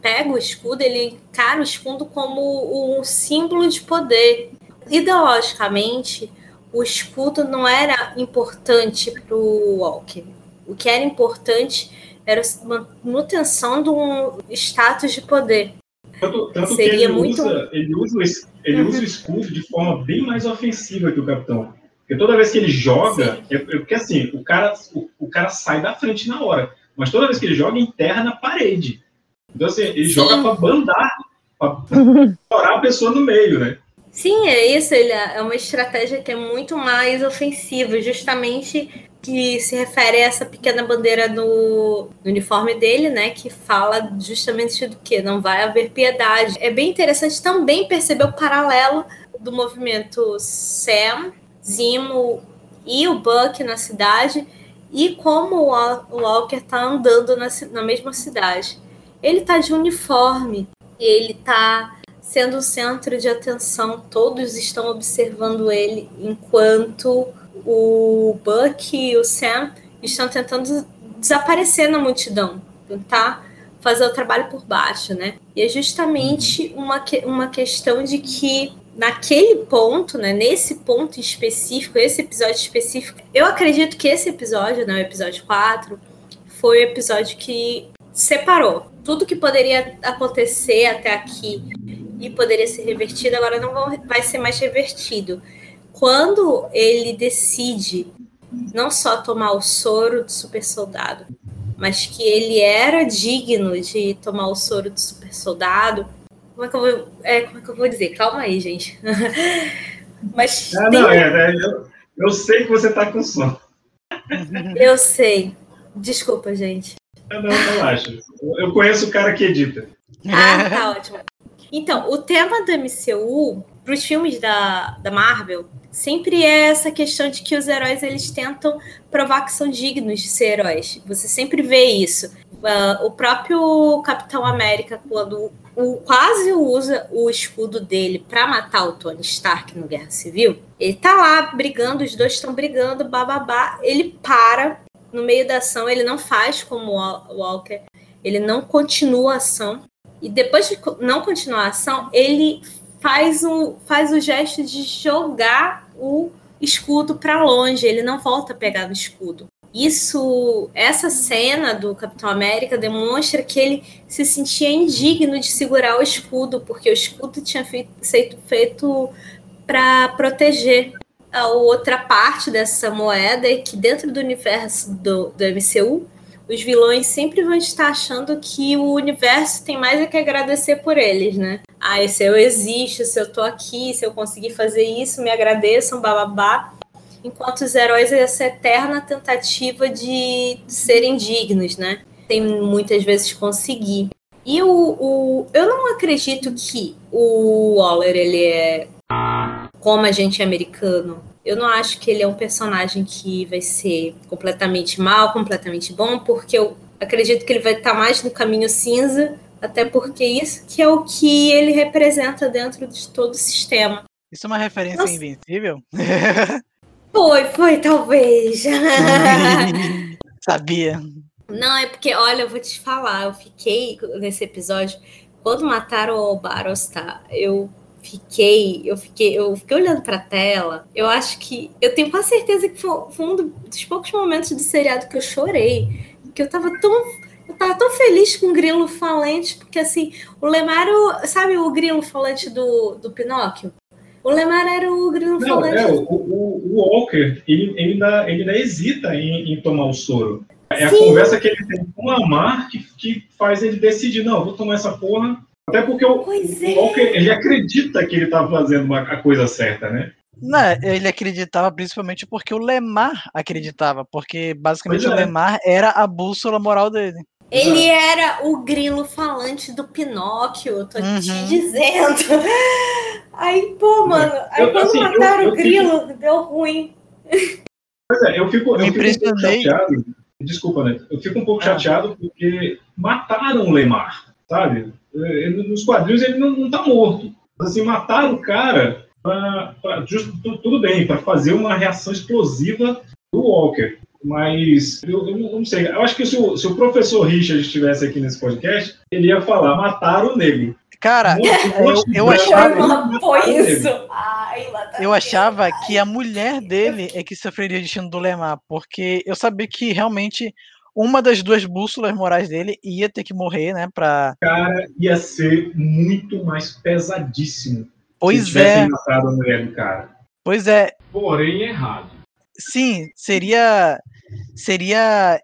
pega o escudo, ele encara o escudo como um símbolo de poder. Ideologicamente, o escudo não era importante para o Walker. O que era importante era a manutenção de um status de poder. Tanto, tanto que ele muito- usa, ele usa, ele usa o escudo de forma bem mais ofensiva que o capitão. Porque toda vez que ele joga, é, é porque assim, o cara, o, o cara sai da frente na hora. Mas toda vez que ele joga, enterra na parede. Então, assim, ele Sim. joga para bandar, para estourar a pessoa no meio, né? Sim, é isso. Ele é é uma estratégia que é muito mais ofensiva, justamente que se refere a essa pequena bandeira no, no uniforme dele, né? Que fala justamente do que não vai haver piedade. É bem interessante também perceber o paralelo do movimento Sam, Zimo e o Buck na cidade e como o Wa- o Walker tá andando na, na mesma cidade. Ele tá de uniforme, ele tá sendo o centro de atenção, todos estão observando ele, enquanto o Buck e o Sam estão tentando desaparecer na multidão, tentar fazer o trabalho por baixo, né? E é justamente uma, uma questão de que naquele ponto, né, nesse ponto específico, esse episódio específico, eu acredito que esse episódio, né, o episódio 4, foi o episódio que separou tudo que poderia acontecer até aqui e poderia ser revertido, agora não vai ser mais revertido. Quando ele decide não só tomar o soro do super soldado, mas que ele era digno de tomar o soro do super soldado. Como é que eu vou, é, como é que eu vou dizer? Calma aí, gente. mas Ah, tem- não, é, é, eu, eu sei que você tá com sono. eu sei. Desculpa, gente. Ah, Não, relaxa. Eu, eu conheço o cara que edita. Ah, tá ótimo. Então, o tema do MCU para os filmes da, da Marvel, sempre é essa questão de que os heróis eles tentam provar que são dignos de ser heróis. Você sempre vê isso. Uh, o próprio Capitão América, quando o, quase usa o escudo dele para matar o Tony Stark no Guerra Civil, ele tá lá brigando, os dois estão brigando, bababá. Ele para no meio da ação, ele não faz como o Walker, ele não continua a ação. E depois de não continuar a ação, ele faz o, faz o gesto de jogar o escudo para longe, ele não volta a pegar no escudo. Isso, essa cena do Capitão América demonstra que ele se sentia indigno de segurar o escudo, porque o escudo tinha feito, sido feito para proteger a outra parte dessa moeda e que dentro do universo do, do MCU os vilões sempre vão estar achando que o universo tem mais a que agradecer por eles, né? Ah, se eu existo, se eu tô aqui, se eu conseguir fazer isso, me agradeçam, bababá. Enquanto os heróis é essa eterna tentativa de serem dignos, né? Tem muitas vezes conseguir. E o, o eu não acredito que o Waller ele é como agente americano eu não acho que ele é um personagem que vai ser completamente mal, completamente bom, porque eu acredito que ele vai estar mais no caminho cinza, até porque isso que é o que ele representa dentro de todo o sistema. Isso é uma referência Nossa. invencível? Foi, foi, talvez. Sabia. Não, é porque, olha, eu vou te falar, eu fiquei nesse episódio, quando mataram o Barostar, eu fiquei, eu fiquei, eu fiquei olhando pra tela. Eu acho que. Eu tenho quase certeza que foi, foi um dos poucos momentos do seriado que eu chorei. Que eu tava tão. Eu tava tão feliz com o grilo falante, porque assim, o Lemar. Sabe o grilo falante do, do Pinóquio? O Lemar era o grilo Não, falante. É, o, o, o Walker, ele, ele, ainda, ele ainda hesita em, em tomar o soro. É Sim. a conversa que ele tem com o Lamar que, que faz ele decidir, não, vou tomar essa porra, até porque o, o Walker, ele acredita que ele está fazendo uma, a coisa certa, né? Não, ele acreditava principalmente porque o Lemar acreditava, porque basicamente é. o Lemar era a bússola moral dele. Ele era o grilo falante do Pinóquio, tô uhum. te dizendo. Aí, pô, mano, aí eu, quando assim, mataram eu, eu o grilo, fico... deu ruim. Pois é, eu fico, eu fico um pouco chateado. Desculpa, né? Eu fico um pouco ah. chateado porque mataram o Lemar, sabe? Ele, nos quadrinhos ele não, não tá morto. Assim, mataram o cara pra, pra justo, tudo bem, para fazer uma reação explosiva do Walker. Mas eu, eu, não sei. Eu acho que se o, se o professor Richard estivesse aqui nesse podcast, ele ia falar: mataram o negro. Cara, eu, eu achava. Foi isso. eu achava que a mulher dele é que sofreria destino do Lemar, porque eu sabia que realmente uma das duas bússolas morais dele ia ter que morrer, né? Pra... Cara, ia ser muito mais pesadíssimo. Pois se é. matado a mulher do cara. Pois é. Porém, errado. Sim, seria. Seria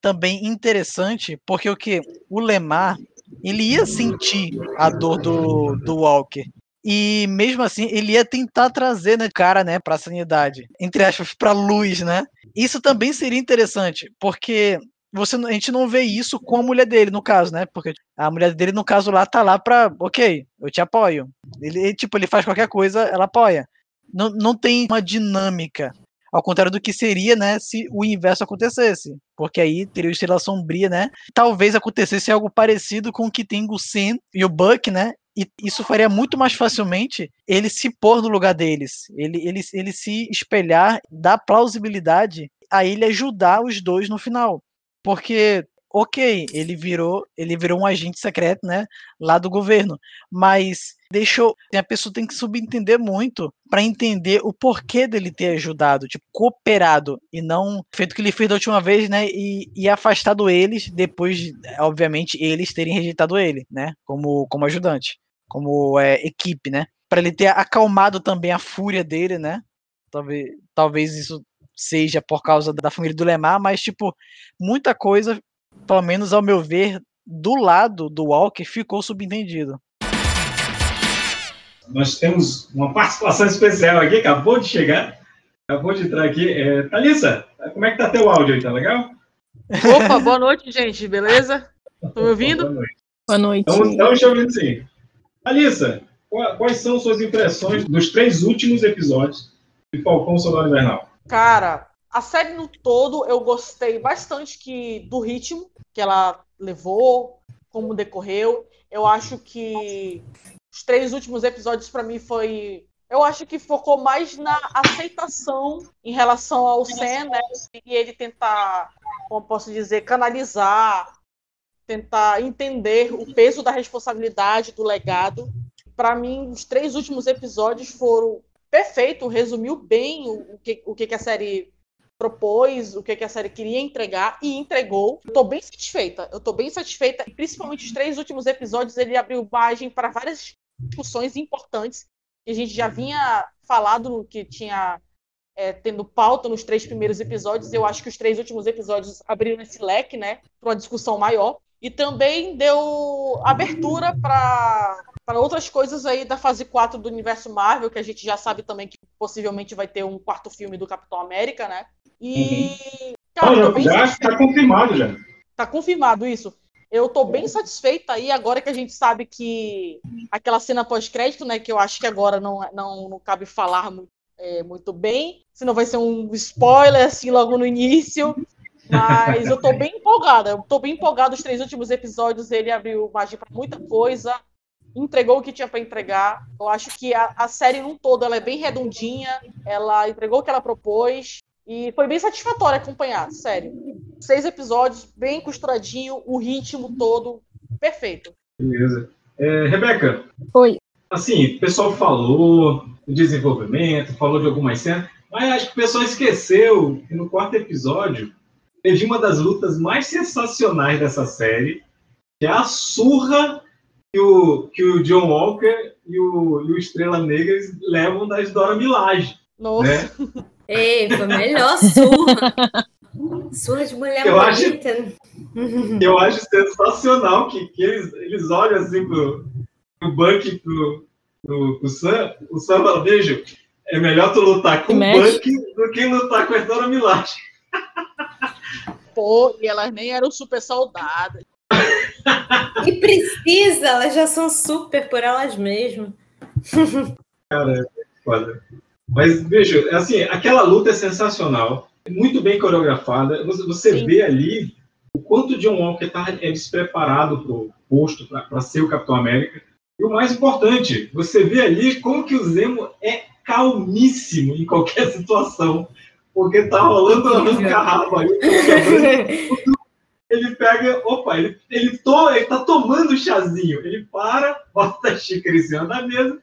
também interessante, porque o que? O Lemar, ele ia sentir a dor do, do Walker. E mesmo assim, ele ia tentar trazer, né, cara, né, pra sanidade. Entre aspas, pra luz, né? Isso também seria interessante, porque você, a gente não vê isso com a mulher dele, no caso, né? Porque a mulher dele, no caso lá, tá lá pra, ok, eu te apoio. Ele, tipo, ele faz qualquer coisa, ela apoia. Não, não tem uma dinâmica. Ao contrário do que seria, né, se o inverso acontecesse. Porque aí teria o Estrela Sombria, né? Talvez acontecesse algo parecido com o que tem o Sen e o Buck, né? E isso faria muito mais facilmente ele se pôr no lugar deles. Ele, ele, ele se espelhar, dar plausibilidade a ele ajudar os dois no final. Porque, ok, ele virou, ele virou um agente secreto, né, lá do governo, mas deixou, a pessoa tem que subentender muito para entender o porquê dele ter ajudado, tipo, cooperado e não feito o que ele fez da última vez, né, e, e afastado eles depois, obviamente, eles terem rejeitado ele, né, como como ajudante, como é, equipe, né, para ele ter acalmado também a fúria dele, né? Talvez, talvez isso seja por causa da família do Lemar, mas, tipo, muita coisa, pelo menos ao meu ver, do lado do Walker ficou subentendido. Nós temos uma participação especial aqui, acabou de chegar, acabou de entrar aqui. É, Thalissa, como é que tá teu áudio aí, tá legal? Opa, boa noite, gente, beleza? Estão me ouvindo? Boa noite. Boa noite. Então, estamos te ouvindo sim. Thalissa, Qua- Quais são suas impressões dos três últimos episódios de Falcão Soldado Invernal? Cara, a série no todo eu gostei bastante que, do ritmo que ela levou, como decorreu. Eu acho que os três últimos episódios pra mim foi. Eu acho que focou mais na aceitação em relação ao Sam, né? E ele tentar, como posso dizer, canalizar, tentar entender o peso da responsabilidade do legado. Pra mim, os três últimos episódios foram perfeito, resumiu bem o, o que, o que que a série propôs, o que, que a série queria entregar e entregou. Eu tô bem satisfeita. Eu tô bem satisfeita. Principalmente os três últimos episódios, ele abriu margem para várias discussões importantes que a gente já vinha falado que tinha é, tendo pauta nos três primeiros episódios. Eu acho que os três últimos episódios abriram esse leque, né, para uma discussão maior. E também deu abertura para para outras coisas aí da fase 4 do universo Marvel, que a gente já sabe também que possivelmente vai ter um quarto filme do Capitão América, né? E. Cara, eu tô Não, bem já está confirmado já. Tá confirmado isso. Eu tô bem satisfeita aí, agora que a gente sabe que aquela cena pós-crédito, né? Que eu acho que agora não, não, não cabe falar mu- é, muito bem, senão vai ser um spoiler, assim, logo no início. Mas eu tô bem empolgada. Eu tô bem empolgada. Os três últimos episódios ele abriu margem pra muita coisa, entregou o que tinha pra entregar. Eu acho que a, a série num todo ela é bem redondinha, ela entregou o que ela propôs. E foi bem satisfatório acompanhar, sério. Seis episódios, bem costuradinho, o ritmo todo perfeito. Beleza. É, Rebeca, Oi. assim, o pessoal falou do desenvolvimento, falou de algumas cenas, mas acho que o pessoal esqueceu que no quarto episódio teve uma das lutas mais sensacionais dessa série, que é a surra que o, que o John Walker e o, e o Estrela Negra levam da Dora Milaje. Nossa. Né? Ei, foi a melhor surra. Surra de mulher Eu acho- bonita. Eu acho sensacional que, que eles, eles olham assim pro, pro Buck e pro, pro, pro Sam. O Sam fala, veja, é melhor tu lutar com o. Buck do que lutar com a Dora Milaje. Pô, e elas nem eram super soldadas. E precisa, elas já são super por elas mesmas. Cara, é foda. Mas, veja, assim, aquela luta é sensacional, muito bem coreografada. Você, Sim. vê ali o quanto John Walker está despreparado para o posto, para ser o Capitão América. E o mais importante, você vê ali como que o Zemo é calmíssimo em qualquer situação. Porque tá rolando uma arranca-rabo aí. Ele pega, opa, ele, ele, to, ele tá tomando o chazinho. Ele para, bota a xícara em cima da mesa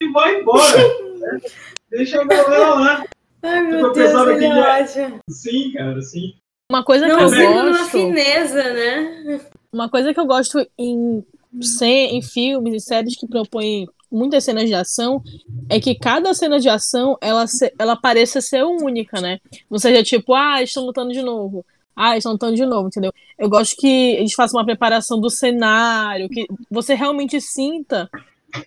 e vai embora. né? Deixa a galera lá. Ai, Eu meu Deus, ele que já- acha. Sim, cara, sim. Uma coisa que Não, eu sempre numa gosto. fineza, né? Uma coisa que eu gosto em, em filmes e séries que propõem muitas cenas de ação é que cada cena de ação ela, ela pareça ser única, né? Não seja tipo, ah, estão lutando de novo. Ah, estão lutando de novo, entendeu? Eu gosto que eles façam uma preparação do cenário, que você realmente sinta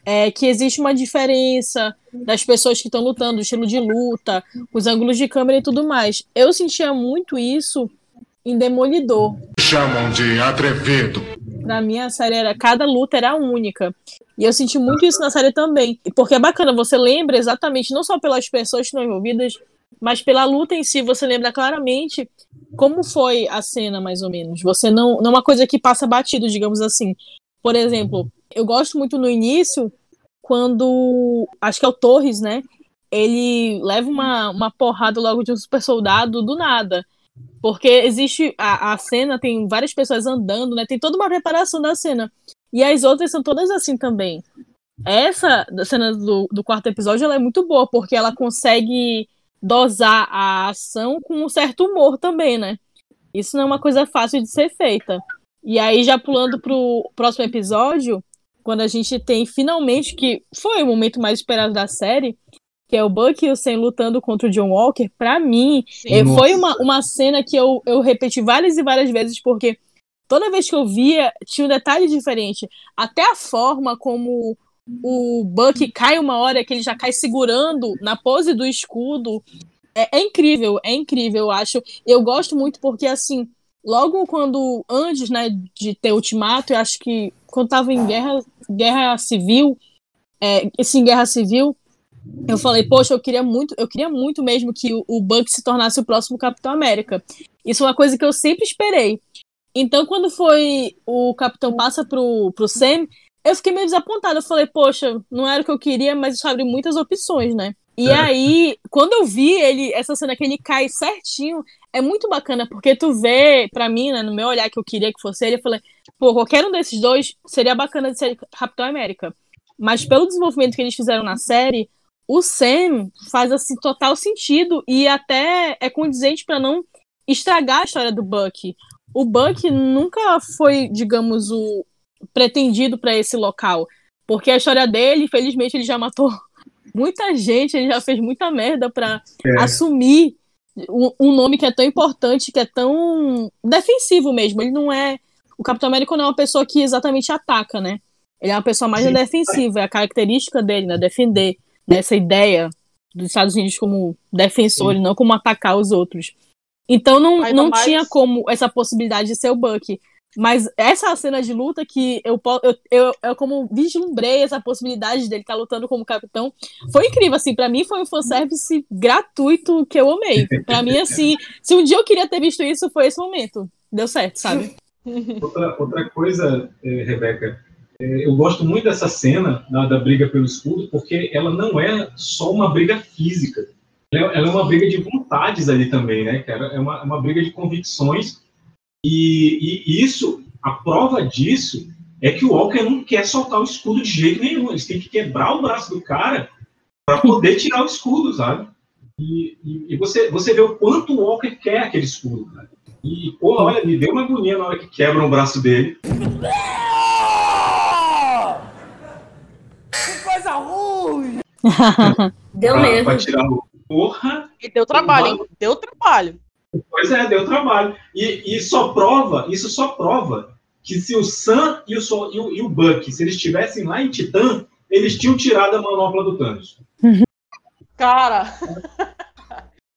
é, que existe uma diferença das pessoas que estão lutando, o estilo de luta, os ângulos de câmera e tudo mais. Eu sentia muito isso em Demolidor. Chamam de atrevido. Pra mim, a série era. Cada luta era única. E eu senti muito isso na série também. Porque é bacana, você lembra exatamente, não só pelas pessoas que estão envolvidas, mas pela luta em si, você lembra claramente como foi a cena, mais ou menos. Você não. Não é uma coisa que passa batido, digamos assim. Por exemplo, eu gosto muito no início, quando. Acho que é o Torres, né? Ele leva uma, uma porrada logo de um super soldado do nada. Porque existe. A, a cena tem várias pessoas andando, né? Tem toda uma preparação da cena. E as outras são todas assim também. Essa cena do, do quarto episódio ela é muito boa, porque ela consegue dosar a ação com um certo humor também, né? Isso não é uma coisa fácil de ser feita. E aí, já pulando pro próximo episódio, quando a gente tem finalmente, que foi o momento mais esperado da série, que é o Buck e o Sam lutando contra o John Walker, pra mim, eh, Nossa. foi uma, uma cena que eu, eu repeti várias e várias vezes, porque toda vez que eu via, tinha um detalhe diferente. Até a forma como o Buck cai uma hora que ele já cai segurando na pose do escudo. É, é incrível, é incrível, eu acho. Eu gosto muito porque, assim, logo quando, antes, né, de ter Ultimato, eu acho que quando tava em guerra, guerra civil, é, esse em Guerra Civil, eu falei, poxa, eu queria muito, eu queria muito mesmo que o, o Buck se tornasse o próximo Capitão América. Isso é uma coisa que eu sempre esperei. Então, quando foi o Capitão passa pro, pro Sam, eu fiquei meio desapontada. Eu falei, poxa, não era o que eu queria, mas isso abre muitas opções, né? E É. aí, quando eu vi ele, essa cena que ele cai certinho, é muito bacana, porque tu vê, pra mim, né, no meu olhar que eu queria que fosse ele, eu falei, pô, qualquer um desses dois seria bacana de ser Capitão América. Mas pelo desenvolvimento que eles fizeram na série, o Sam faz assim total sentido e até é condizente pra não estragar a história do Buck. O Buck nunca foi, digamos, o pretendido pra esse local, porque a história dele, infelizmente, ele já matou muita gente, ele já fez muita merda pra É. assumir um, nome que é tão importante, que é tão defensivo mesmo. Ele não é. O Capitão América não é uma pessoa que exatamente ataca, né? Ele é uma pessoa mais Sim. defensiva, é a característica dele, né? Defender né? essa ideia dos Estados Unidos como defensor e não como atacar os outros. Então não, Ainda não mais- tinha como essa possibilidade de ser o Buck. Mas essa cena de luta que eu, eu, eu, eu como vislumbrei essa possibilidade dele estar lutando como capitão, foi incrível, assim, pra mim foi um fanservice gratuito que eu amei. Pra mim, assim, se um dia eu queria ter visto isso, foi esse momento. Deu certo, sabe? Outra, outra coisa, eh, Rebeca, eh, eu gosto muito dessa cena da, da briga pelo escudo, porque ela não é só uma briga física. Ela é, é uma briga de vontades ali também, né? É uma, é uma briga de convicções. E, e isso, a prova disso é que o Walker não quer soltar o escudo de jeito nenhum. Eles têm que quebrar o braço do cara para poder tirar o escudo, sabe? E, e- e você, você vê o quanto o Walker quer aquele escudo, cara. E, pô, olha, me deu uma agonia na hora que quebram o braço dele. Que coisa ruim! Deu pra, mesmo. pra tirar o. Porra! E deu trabalho, hein? Deu trabalho. Pois é, deu trabalho. E, e só prova, isso só prova que se o Sam e o, e o, e o Buck, se eles estivessem lá em Titã, eles tinham tirado a manopla do Thanos. Cara,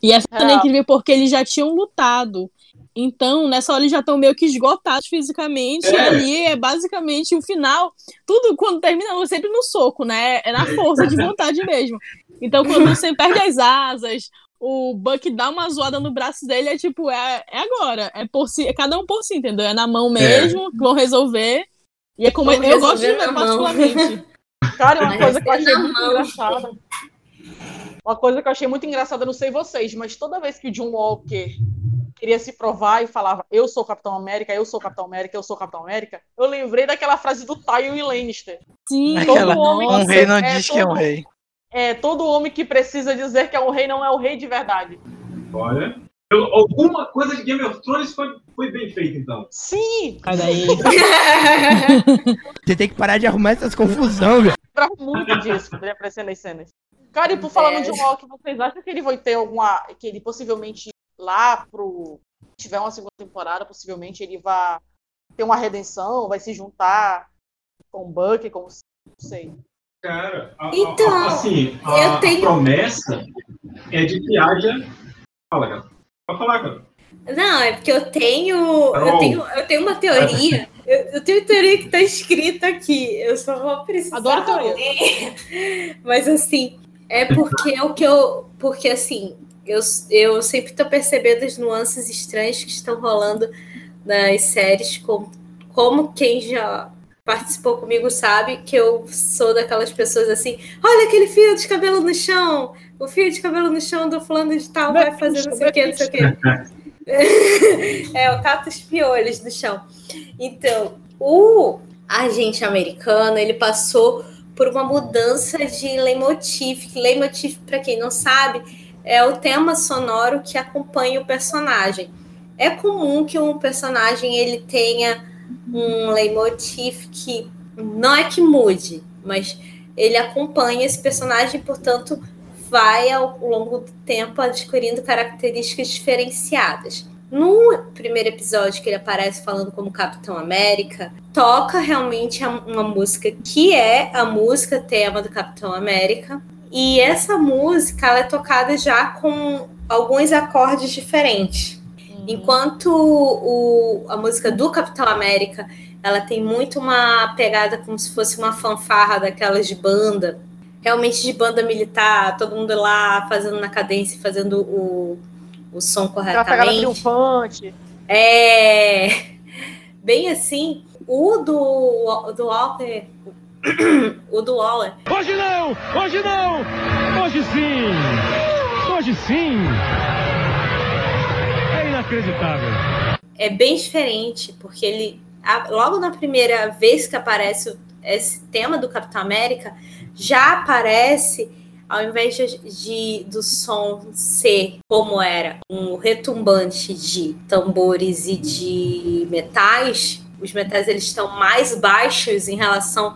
E é É. incrível porque eles já tinham lutado. Então, nessa hora eles já estão meio que esgotados fisicamente. E É. ali é basicamente o final. Tudo quando termina é sempre no soco, né? É na força de vontade mesmo. Então, quando você perde as asas, o Buck dá uma zoada no braço dele, é tipo, é, é agora. É por si, é cada um por si, entendeu? É na mão mesmo, vão resolver. E é como Vamos eu gosto de resolver ver na mão. particularmente. cara, uma coisa que eu foi achei muito mão. engraçada. Uma coisa que eu achei muito engraçada, não sei vocês, mas toda vez que o John Walker queria se provar e falava eu sou o Capitão América, eu sou o Capitão América, eu sou o Capitão América, eu lembrei daquela frase do Tywin Lannister. Sim, Aquela, Todo homem- um rei não é, diz que é um todo- rei. É, todo homem que precisa dizer que é um rei não é o rei de verdade. Olha. Eu- alguma coisa de Game of Thrones foi, foi bem feita, então. Sim! Sai daí. Você tem que parar de arrumar essas confusão, velho. lembrava muito disso quando ele aparecia nas cenas. Cara, e por falar no É. John Walker, vocês acham que ele vai ter alguma. que ele possivelmente lá pro. tiver uma segunda temporada, possivelmente ele vai ter uma redenção, vai se juntar com o Buck, com o. não sei. Cara, a, Então, a- assim, a, eu tenho- a promessa é de que haja. Fala, cara. Pode falar, cara. Não, é porque eu tenho. Eu tenho, eu tenho uma teoria. Eu, eu tenho teoria que tá escrita aqui. Eu só vou precisar. Adoro teoria. ler. Mas assim, é porque o que eu. Porque assim, eu, eu sempre tô percebendo as nuances estranhas que estão rolando nas séries, como, como quem já participou comigo sabe que eu sou daquelas pessoas assim, olha aquele fio de cabelo no chão, o fio de cabelo no chão do fulano de tal vai fazer não sei o que, não sei o que. é, eu cato os piolhos no chão. Então, o agente americano, ele passou por uma mudança de leitmotiv. Leitmotiv, para quem não sabe, é o tema sonoro que acompanha o personagem. É comum que um personagem ele tenha um leitmotiv que não é que mude, mas ele acompanha esse personagem, portanto, vai ao longo do tempo adquirindo características diferenciadas. No primeiro episódio que ele aparece falando como Capitão América, toca realmente uma música que é a música tema do Capitão América. E essa música ela é tocada já com alguns acordes diferentes. Enquanto o, a música do Capitão América, ela tem muito uma pegada como se fosse uma fanfarra daquelas de banda, realmente de banda militar, todo mundo lá fazendo na cadência, fazendo o, o som Aquela corretamente. triunfante. É bem assim. O do, do Walter. O do Waller. Hoje não! Hoje não! Hoje sim! Hoje sim! É inacreditável. É bem diferente, porque ele. logo na primeira vez que aparece esse tema do Capitão América, já aparece, ao invés de, de- do som ser como era, um retumbante de tambores e de metais, os metais eles estão mais baixos em relação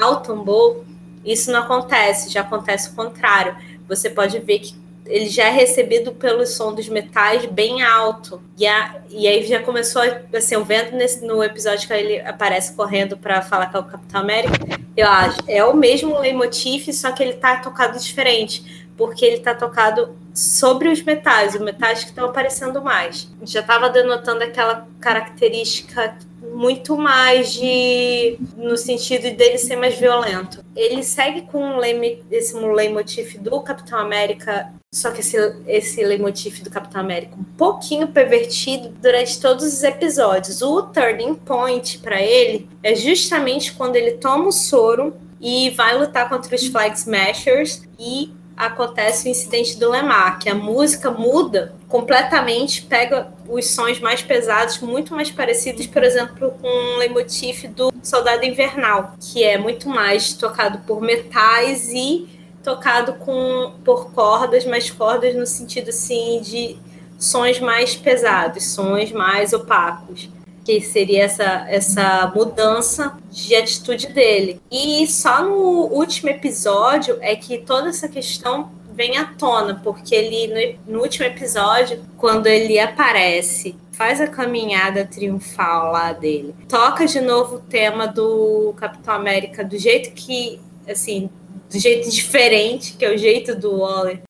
ao tambor, isso não acontece, já acontece o contrário. Você pode ver que ele já é recebido pelo som dos metais bem alto. E, a- e aí já começou, assim, eu vendo nesse, no episódio que ele aparece correndo para falar que é o Capitão América, eu acho, é o mesmo leitmotiv, só que ele tá tocado diferente, porque ele tá tocado sobre os metais, os metais que estão aparecendo mais. Já estava denotando aquela característica muito mais de no sentido dele ser mais violento. Ele segue com o leme, esse leitmotiv do Capitão América, só que esse, esse leitmotiv do Capitão América um pouquinho pervertido durante todos os episódios. O turning point para ele é justamente quando ele toma o soro e vai lutar contra os Flag Smashers e acontece o incidente do Lemar, que a música muda completamente, pega os sons mais pesados, muito mais parecidos, por exemplo, com o leitmotiv do Soldado Invernal, que é muito mais tocado por metais e tocado com por cordas, mas cordas no sentido assim de sons mais pesados, sons mais opacos que seria essa, essa mudança de atitude dele. E só no último episódio é que toda essa questão vem à tona, porque ele, no, no último episódio, quando ele aparece, faz a caminhada triunfal lá dele, toca de novo o tema do Capitão América do jeito que, assim, do jeito diferente, que é o jeito do Waller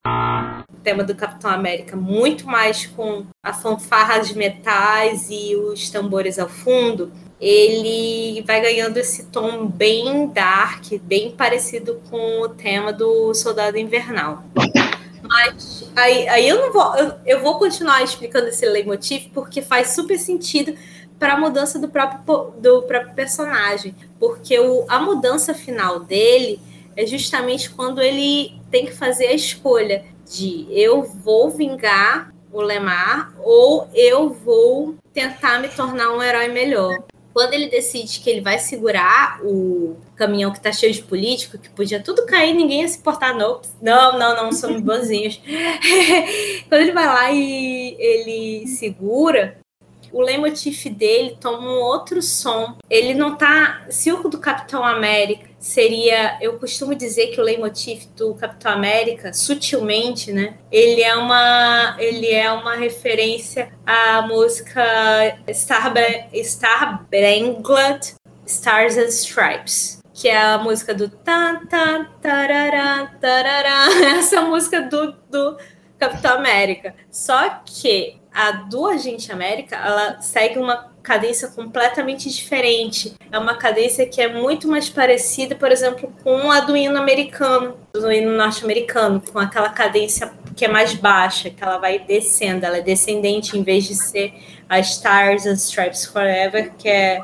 tema do Capitão América, muito mais com a fanfarra de metais e os tambores ao fundo, ele vai ganhando esse tom bem dark, bem parecido com o tema do Soldado Invernal. Mas aí, aí eu não vou, eu, eu vou continuar explicando esse leitmotiv porque faz super sentido para a mudança do próprio, do próprio personagem, porque o, a mudança final dele é justamente quando ele tem que fazer a escolha de eu vou vingar o Lemar ou eu vou tentar me tornar um herói melhor. Quando ele decide que ele vai segurar o caminhão que tá cheio de político, que podia tudo cair, ninguém ia se importar, não. Não, não, não, somos bonzinhos. Quando ele vai lá e ele segura, o leitmotiv dele toma um outro som. Ele não tá. Se o do Capitão América seria. Eu costumo dizer que o leitmotiv do Capitão América, sutilmente, né? Ele é uma. Ele é uma referência à música Star, Spangled Stars and Stripes. Que é a música do tan, tan, tarará, tarará. Essa música do, do Capitão América. Só que a do Agente América, ela segue uma cadência completamente diferente. É uma cadência que é muito mais parecida, por exemplo, com a do hino americano, do hino norte-americano, com aquela cadência que é mais baixa, que ela vai descendo, ela é descendente em vez de ser a Stars and Stripes Forever, que é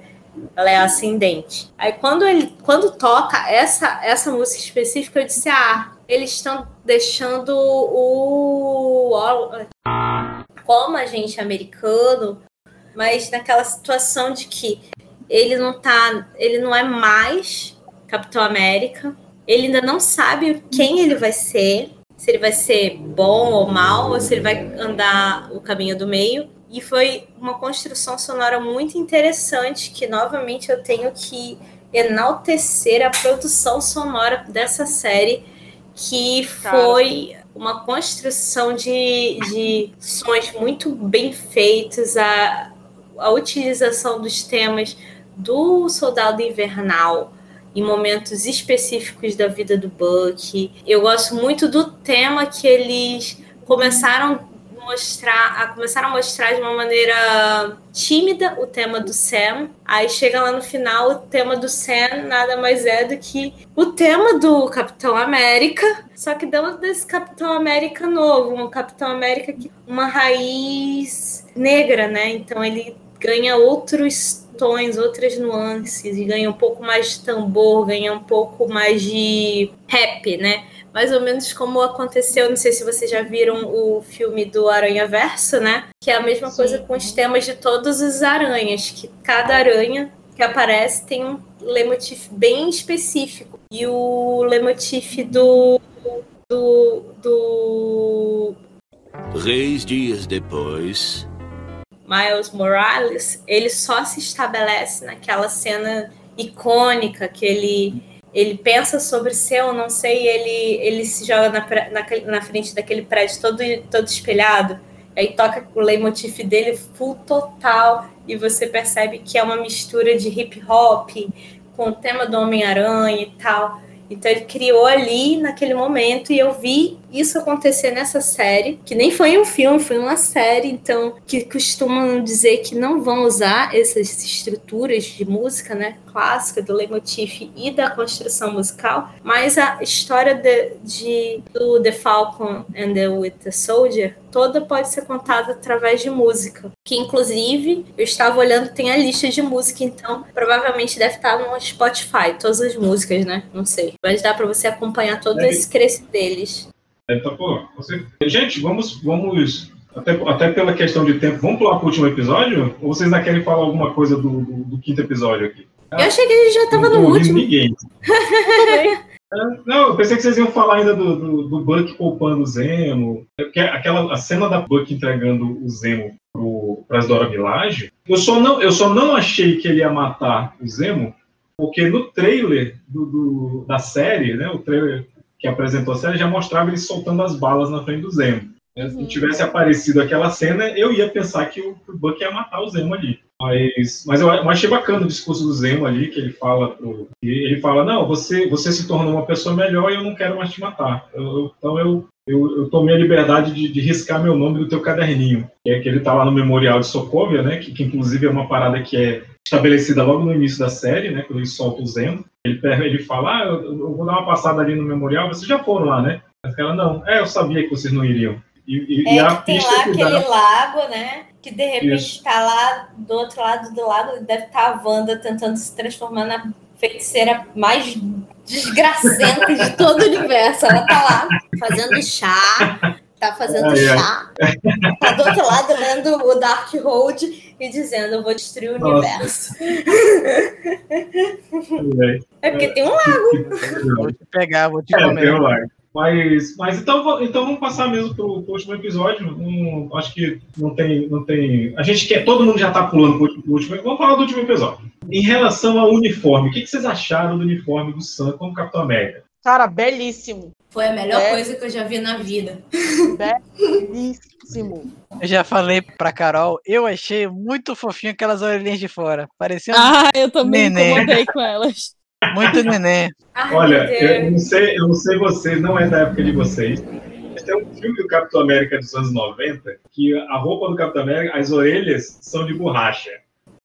ela é ascendente. Aí quando ele quando toca essa essa música específica, eu disse: "Ah, eles estão deixando o como agente americano, mas naquela situação de que ele não tá, ele não é mais Capitão América, ele ainda não sabe quem ele vai ser, se ele vai ser bom ou mal, ou se ele vai andar o caminho do meio. E foi uma construção sonora muito interessante que novamente eu tenho que enaltecer a produção sonora dessa série, que foi uma construção de, de sons muito bem feitos, a, a utilização dos temas do Soldado Invernal em momentos específicos da vida do Buck. Eu gosto muito do tema que eles começaram mostrar, a, começaram a mostrar de uma maneira tímida o tema do Sam. Aí chega lá no final, o tema do Sam nada mais é do que o tema do Capitão América, só que dentro desse Capitão América novo, um Capitão América que uma raiz negra, né? Então ele ganha outros tons, outras nuances, e ganha um pouco mais de tambor, ganha um pouco mais de rap, né? Mais ou menos como aconteceu, não sei se vocês já viram o filme do Aranha Verso, né? Que é a mesma Sim. coisa com os temas de todos os aranhas, que cada aranha que aparece tem um leitmotiv bem específico. E o leitmotiv do, do, do Três dias depois, Miles Morales, ele só se estabelece naquela cena icônica que ele ele pensa sobre ser ou não sei, ele, ele se joga na, na, na, frente daquele prédio todo, todo espelhado, aí toca o leitmotiv dele full total, e você percebe que é uma mistura de hip hop com o tema do Homem-Aranha e tal. Então ele criou ali naquele momento e eu vi isso acontecer nessa série, que nem foi um filme, foi uma série, então que costumam dizer que não vão usar essas estruturas de música, né, clássica do leitmotiv e da construção musical, mas a história de, de do The Falcon and the Winter Soldier toda pode ser contada através de música, que inclusive eu estava olhando tem a lista de música, então provavelmente deve estar no Spotify, todas as músicas, né? Não sei, mas dá para você acompanhar todo é. esse crescimento deles. É, tá, pô, você... Gente, vamos, vamos até, até pela questão de tempo, vamos pular para o último episódio? Ou vocês ainda querem falar alguma coisa do, do, do quinto episódio aqui? Eu achei que a gente já estava no último. ninguém. É, não, eu pensei que vocês iam falar ainda do, do, do Buck poupando o Zemo. Porque aquela, a cena da Buck entregando o Zemo para as Dora Village, eu só, não, eu só não achei que ele ia matar o Zemo, porque no trailer do, do, da série, né, o trailer que apresentou a série, já mostrava ele soltando as balas na frente do Zemo. Uhum. Se tivesse aparecido aquela cena, eu ia pensar que o, que o Buck ia matar o Zemo ali. Mas, mas eu, eu achei bacana o discurso do Zemo ali, que ele fala pro, ele fala, não, você, você se tornou uma pessoa melhor e eu não quero mais te matar. Eu, então eu, eu, eu, tomei a liberdade de, de, riscar meu nome do teu caderninho. Que é que ele tá lá no Memorial de Sokovia, né? Que, que, inclusive é uma parada que é estabelecida logo no início da série, né? Quando ele solta o Zemo. Ele, ele fala, ah, eu, eu vou dar uma passada ali no Memorial, vocês já foram lá, né? Mas ela, não, é, eu sabia que vocês não iriam. E, e, é e tem lá aquele lago, né? Que de repente está lá do outro lado do lago, deve estar tá a Wanda tentando se transformar na feiticeira mais desgracenta de todo o universo. Ela tá lá fazendo chá, tá fazendo ai, chá, ai. tá do outro lado lendo o Dark Road e dizendo eu vou destruir o Nossa. universo. é porque tem um lago. Vou te pegar, vou te é, comer. Tem um lago. Mas, mas então, então vamos passar mesmo para o último episódio. Um, acho que não tem, não tem. A gente quer, todo mundo já está pulando para o último. Vamos falar do último episódio. Em relação ao uniforme, o que, que vocês acharam do uniforme do Sam como Capitão América? Cara, belíssimo. Foi a melhor é. coisa que eu já vi na vida. Belíssimo. Eu já falei pra Carol, eu achei muito fofinho aquelas orelhinhas de fora. Parecia um Ah, eu também neném. incomodei com elas. Muito neném. Olha, eu não, sei, eu não sei vocês, não é da época de vocês. Tem um filme do Capitão América dos anos 90 que a roupa do Capitão América, as orelhas são de borracha.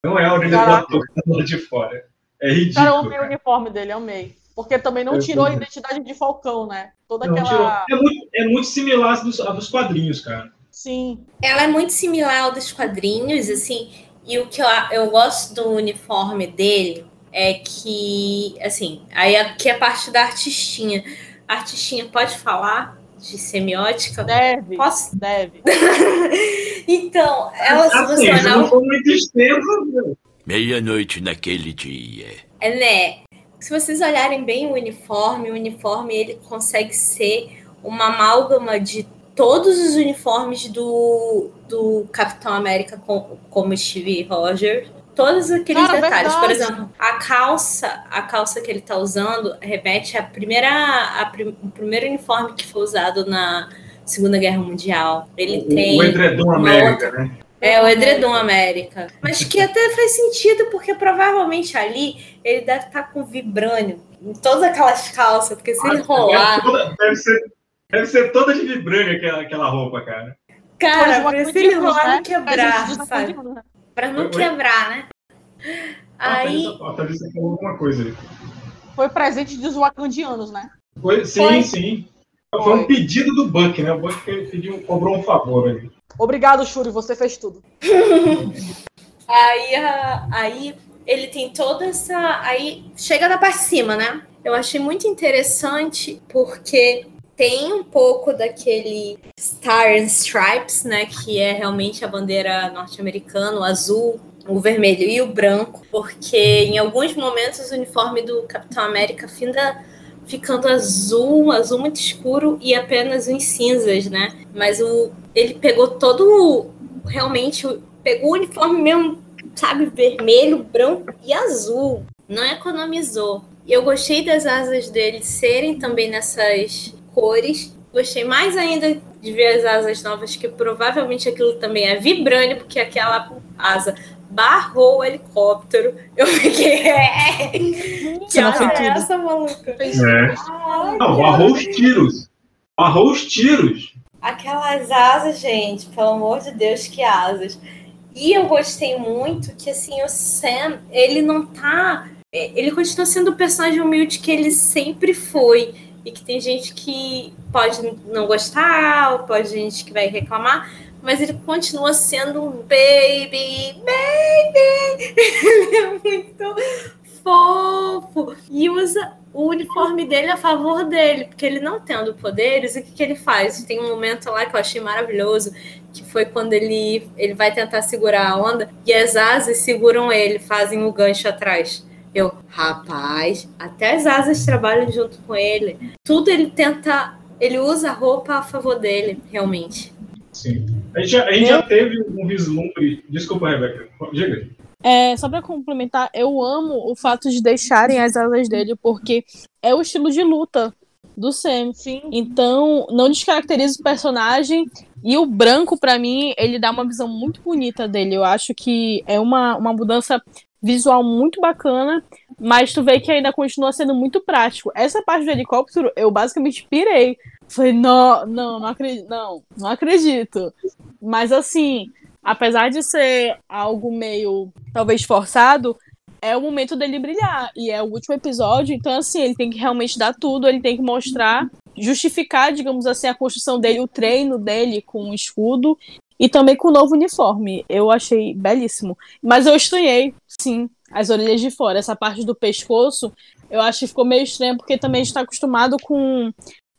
Não é a orelha do ator de fora. É ridículo. Cara, eu amei o uniforme dele, amei. Porque também não tirou a identidade de Falcão, né? Toda não, aquela. É muito, é muito similar à dos, quadrinhos, cara. Sim. Ela é muito similar ao dos quadrinhos, assim. E o que eu, eu gosto do uniforme dele é que, assim, aí aqui é a parte da artistinha. A artistinha pode falar de semiótica? Deve. Posso? Deve. então, ela se assim. Meia-noite naquele dia. É, né? Se vocês olharem bem o uniforme, o uniforme ele consegue ser uma amálgama de todos os uniformes do, do Capitão América com, como Steve Rogers todos aqueles Cara, detalhes. Verdade. Por exemplo, a calça, a calça que ele está usando remete à primeira, a, o primeiro uniforme que foi usado na Segunda Guerra Mundial. Ele o, tem o edredom América, outra... né? É, o edredom América. Mas que até faz sentido, porque provavelmente ali ele deve estar tá com vibrânio em todas aquelas calças, porque se ele rolar. Deve, toda, deve, ser, deve ser toda de vibrânio aquela, aquela roupa, cara. Cara, Foi pra se ele rolar né? não quebrar, sabe? Pra não Oi, oi. quebrar, né? Aí, A Thalissa falou alguma coisa aí. Foi presente dos wakandianos, né? Foi, sim, Foi. sim. Foi um pedido do Buck, né? O Buck pediu, cobrou um favor ali. Obrigado, Shuri, você fez tudo. aí, a- aí ele tem toda essa. Aí chega na parte de cima, né? Eu achei muito interessante porque tem um pouco daquele Star and Stripes, né? Que é realmente a bandeira norte-americana, o azul, o vermelho e o branco, porque em alguns momentos o uniforme do Capitão América finda ficando azul, um azul muito escuro e apenas uns cinzas, né? Mas o ele pegou todo realmente pegou o uniforme mesmo, sabe, vermelho, branco e azul. Não economizou. E eu gostei das asas dele serem também nessas cores. Gostei mais ainda de ver as asas novas, que provavelmente aquilo também é vibrânio, porque aquela asa barrou o helicóptero. Eu fiquei. É. Que foi é tudo. essa, maluca? É. Ai, Não, que barrou os tiros. Barrou os tiros. Aquelas asas, gente, pelo amor de Deus, que asas. E eu gostei muito que, assim, o Sam, ele não tá. Ele continua sendo o personagem humilde que ele sempre foi. E que tem gente que pode não gostar, ou pode gente que vai reclamar, mas ele continua sendo um baby, baby. Ele é muito fofo. E usa o uniforme dele a favor dele, porque ele não tendo poderes, o que, que ele faz? Tem um momento lá que eu achei maravilhoso, que foi quando ele, ele vai tentar segurar a onda e as asas seguram ele, fazem o gancho atrás. Eu, rapaz, até as asas trabalham junto com ele. Tudo ele tenta, ele usa a roupa a favor dele, realmente. Sim. A gente, já, a gente já teve um vislumbre. Desculpa, Rebeca. Diga. É, só pra complementar, eu amo o fato de deixarem as asas dele, porque é o estilo de luta do Sam. Então, não descaracteriza o personagem. E o branco, pra mim, ele dá uma visão muito bonita dele. Eu acho que é uma, uma mudança visual muito bacana, mas tu vê que ainda continua sendo muito prático. Essa parte do helicóptero, eu basicamente pirei. Falei, não, não, não acredito, não, não acredito. Mas assim, apesar de ser algo meio, talvez, forçado, é o momento dele brilhar. E é o último episódio, então assim, ele tem que realmente dar tudo, ele tem que mostrar, justificar, digamos assim, a construção dele, o treino dele com o escudo e também com o novo uniforme. Eu achei belíssimo. Mas eu estranhei, sim, as orelhas de fora. Essa parte do pescoço, eu acho que ficou meio estranho, porque também a gente tá acostumado com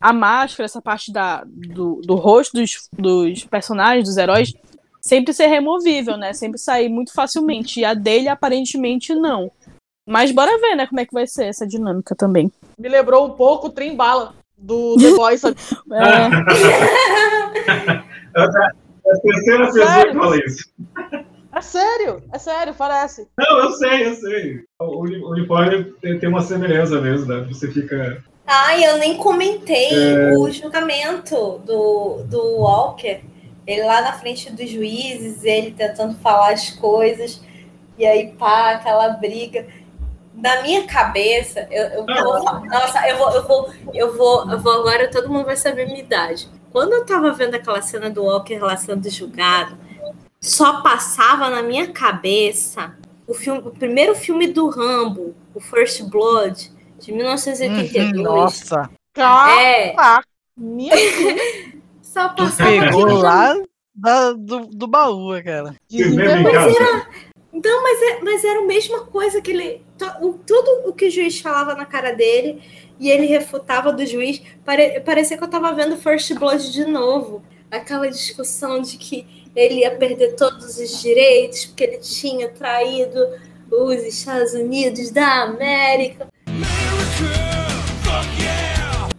a máscara, essa parte da, do, do rosto dos, dos personagens, dos heróis, sempre ser removível, né? Sempre sair muito facilmente. E a dele, aparentemente, não. Mas bora ver, né, como é que vai ser essa dinâmica também. Me lembrou um pouco o Trem Bala do The Boys. sabe? É a terceira pessoa Sério? que fala isso. É sério, é sério, parece. Não, eu sei, eu sei. O uni- o uniforme tem tem uma semelhança mesmo, né? Você fica. Ai, eu nem comentei É. o julgamento do, do Walker. Ele lá na frente dos juízes, ele tentando falar as coisas, e aí pá, aquela briga. Na minha cabeça, eu, eu vou. Nossa, eu vou, eu vou, eu vou, eu vou agora, todo mundo vai saber a minha idade. Quando eu tava vendo aquela cena do Walker lá sendo julgado, só passava na minha cabeça o, filme, o primeiro filme do Rambo, o First Blood, de 1982. Uhum, Nossa. É. Minha Só passava pegou aquilo. lá da- do, do baú, cara. Então, mas era, então, mas, é- mas era a mesma coisa que ele. Tudo o que o juiz falava na cara dele e ele refutava do juiz. Pare, parecia que eu tava vendo First Blood de novo. Aquela discussão de que ele ia perder todos os direitos porque ele tinha traído os Estados Unidos da América.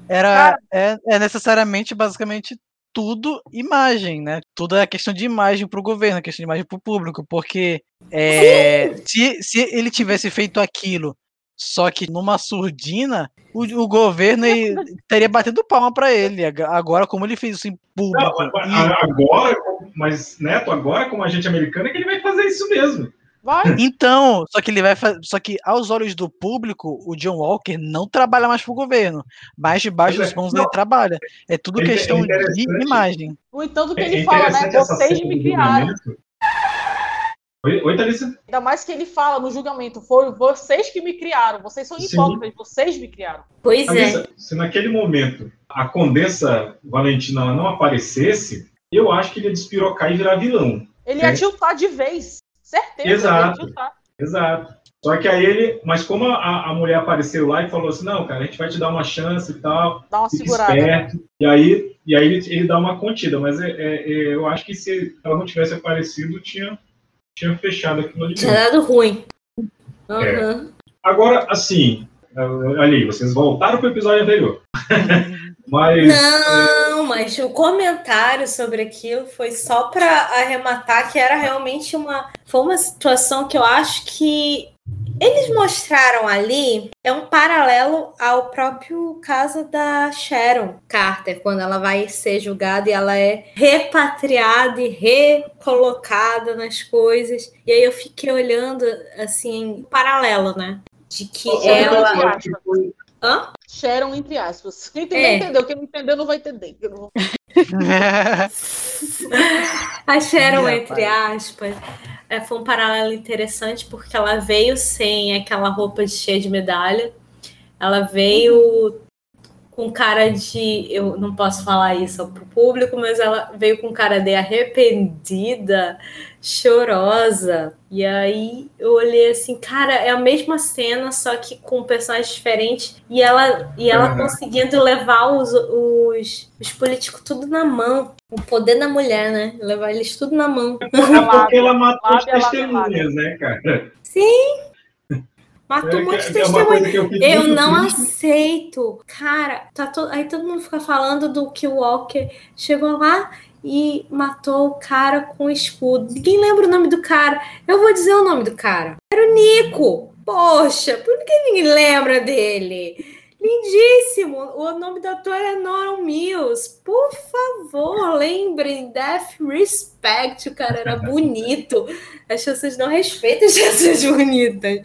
Era é, é necessariamente, basicamente, tudo imagem, né? Tudo é questão de imagem para o governo, é questão de imagem para o público, porque é, se, se ele tivesse feito aquilo, só que numa surdina, o, o governo ele teria batido palma para ele. Ag- Agora, como ele fez isso em público, Não, e- a- agora, mas Neto, agora como agente americano é que ele vai fazer isso mesmo. Vai. Então, só que ele vai só que aos olhos do público, o John Walker não trabalha mais pro governo, mas debaixo Mas dos é- panos não. ele trabalha. É tudo É questão é de imagem. No entanto, o que É ele fala, né? Vocês me criaram. Oi, oi Thalissa? Ainda mais que ele fala no julgamento, foi vocês que me criaram, vocês são hipócritas, vocês me criaram. Pois Thalissa, se naquele momento a Condessa Valentina não aparecesse, eu acho que ele ia despirocar e virar vilão. Ele ia É. tiltar de vez. Certeza. Exato. Ia tiltar. Exato. Só que aí ele. Mas como a, a mulher apareceu lá e falou assim: não, cara, a gente vai te dar uma chance e tal. Dá uma segurada. né? esperto. E aí, e aí ele, ele dá uma contida. Mas é, é- é- eu acho que se ela não tivesse aparecido, tinha, tinha fechado aquilo ali. Tinha dado ruim. É. Uhum. Agora, assim, eh, ali, vocês voltaram pro episódio anterior. mas. Não, mas o comentário sobre aquilo foi só para arrematar que era realmente uma. Foi uma situação que eu acho que eles mostraram ali é um paralelo ao próprio caso da Sharon Carter, quando ela vai ser julgada e ela é repatriada e recolocada nas coisas. E aí eu fiquei olhando assim, paralelo, né? De que o ela. Hã? Sharon, entre aspas. Quem entender, É. entendeu. Quem não entendeu, não vai entender. Não A Sharon, entre aspas, é, foi um paralelo interessante porque ela veio sem aquela roupa de cheia de medalha. Ela veio com cara de. Eu não posso falar isso pro público, mas ela veio com cara de arrependida, chorosa. E aí eu olhei assim, cara, é a mesma cena, só que com personagens diferentes. E ela, e ela Uhum. conseguindo levar os, os, os políticos tudo na mão. O poder da mulher, né? Levar eles tudo na mão. É porque ela matou as testemunhas, né, cara? Sim! Matou um É monte de é que eu Eu não aceito. Cara, tá to... aí todo mundo fica falando do que o Walker chegou lá e matou o cara com escudo. Ninguém lembra o nome do cara. Eu vou dizer o nome do cara. Era o Nico. Poxa, por que ninguém lembra dele? Lindíssimo. O nome do ator é Norman Mills. Por favor, lembrem. Death Respect. O cara era bonito. As pessoas não respeitam as pessoas bonitas.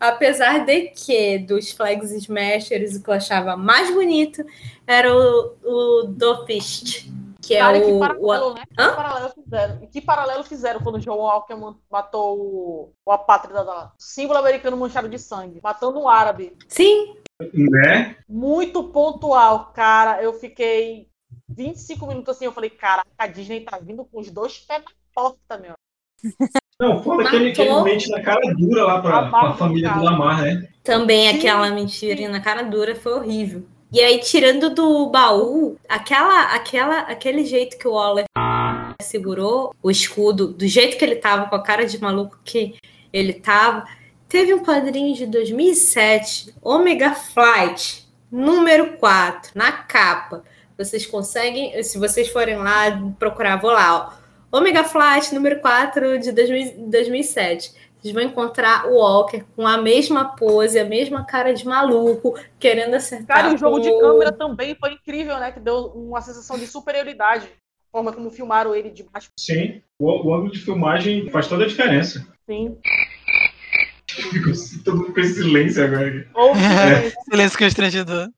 Apesar de que dos Flags Smashers o que eu achava mais bonito era o, o Dopist, que é Cara, que o, paralelo, o- né? Que paralelo fizeram? Que paralelo fizeram quando o John Walker ma- matou o, o apátrida da símbolo americano manchado de sangue, matando um árabe. Sim, Né? Muito pontual, cara. Eu fiquei 25 minutos assim, eu falei, caraca, a Disney tá vindo com os dois pés na porta, meu. Não, foda que ele, que ele Matou. mente na cara dura lá pra, A pra família do cara. Lamar, né? também Sim, aquela mentirinha na cara dura foi horrível. E aí, tirando do baú, aquela, aquela, aquele jeito que o Waller segurou o escudo, do jeito que ele tava, com a cara de maluco que ele tava, teve um quadrinho de 2007, Omega Flight, número 4, na capa. Vocês conseguem, se vocês forem lá procurar, vou lá, ó. Omega Flight, número 4 de 2000 2007. Vocês vão encontrar o Walker com a mesma pose, a mesma cara de maluco, querendo acertar. Cara, o jogo de o- câmera também foi incrível, né? Que deu uma sensação de superioridade. A forma como filmaram ele de baixo. Sim, o, o ângulo de filmagem faz toda a diferença. Sim. Ficou assim, todo mundo com esse silêncio agora. É. Silêncio constrangedor.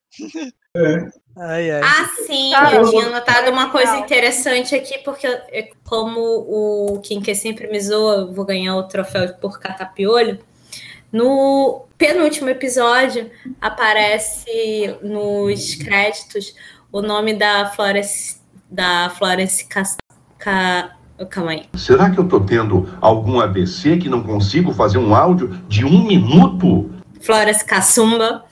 É. Ai, ai. Ah, sim, Cara, eu tinha notado uma coisa Legal. interessante aqui, porque como o Kim que sempre me zoa, eu vou ganhar o troféu por catapiolho. No penúltimo episódio, aparece nos créditos o nome da Florence, da Florence Cas... Ca... Calma aí. Será que eu tô tendo algum AVC que não consigo fazer um áudio de um minuto? Florence Kassumba,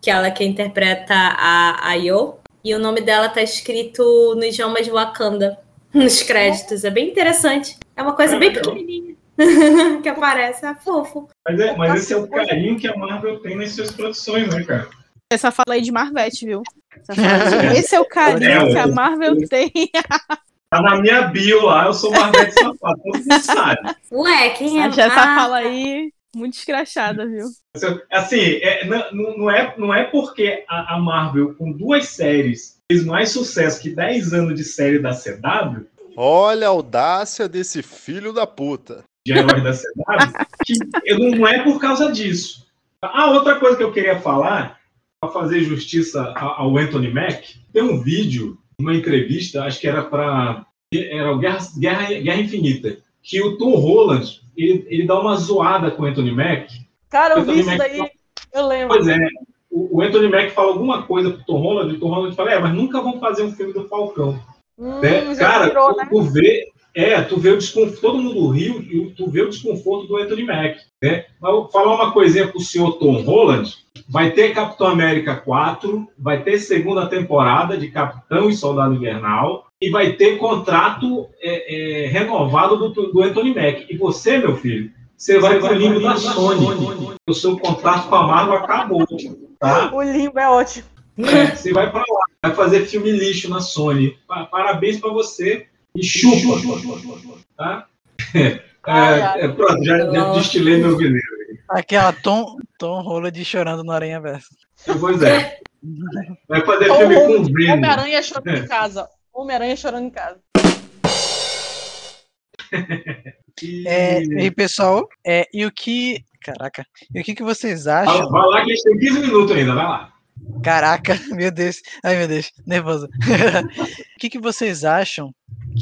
que ela que interpreta a Ayo. E o nome dela tá escrito no idioma de Wakanda, nos créditos. É bem interessante. É uma coisa bem legal. pequenininha que aparece. É fofo. Mas, é, mas esse é o carinho que a Marvel tem nas suas produções, né, cara? Essa fala aí de Marvete, viu? Essa fala de- Esse é o carinho É, que a o- Marvel tem. Tá na minha bio lá, eu sou Marvete Safado, todo mundo sabe. Ué, quem é? Acho essa Ah, fala aí muito escrachada, viu? Assim, é, não, não é, não é porque a, a Marvel, com duas séries, fez mais sucesso que 10 anos de série da CW, Olha a audácia desse filho da puta. de heróis da CW, que eu- não é por causa disso. Ah, outra coisa que eu queria falar, para fazer justiça a- ao Anthony Mack, tem um vídeo, uma entrevista, acho que era para era o Guerra, Guerra, Guerra Infinita, que o Tom Holland ele, ele dá uma zoada com o Anthony Mack. Cara, eu vi isso daí, eu lembro. Pois é, o, o Anthony Mack fala alguma coisa pro Tom Holland, e o Tom Holland fala, é, mas nunca vão fazer um filme do Falcão. Hum, né? Cara, virou, né? tu vê, é, tu vê o desconforto, todo mundo riu, e tu vê o desconforto do Anthony Mack, né? Mas vou falar uma coisinha pro senhor Tom Holland, vai ter Capitão América 4, vai ter segunda temporada de Capitão e Soldado Invernal, e vai ter contrato é, é, renovado do, do Anthony Mack. E você, meu filho, você vai pro limbo da Sony. O seu contrato com a Marvel acabou, tá? O limbo é ótimo. É, você vai para lá, vai fazer filme lixo na Sony. Pa- Parabéns para você e chupa, tá? É, ai. é, pronto, já, já destilei meu veneno. Aquela Tom, Tom Holland chorando no Aranha Verso. Pois é. Vai fazer Ou- filme com ou- Venom. Homem-Aranha chorando É. em casa. Homem-Aranha chorando em casa. É, e pessoal, é, e o que. Caraca, e o que, que vocês acham? Vai, vai lá que a gente tem 15 minutos ainda, vai lá. Caraca, meu Deus. Ai, meu Deus, nervoso. o que, que vocês acham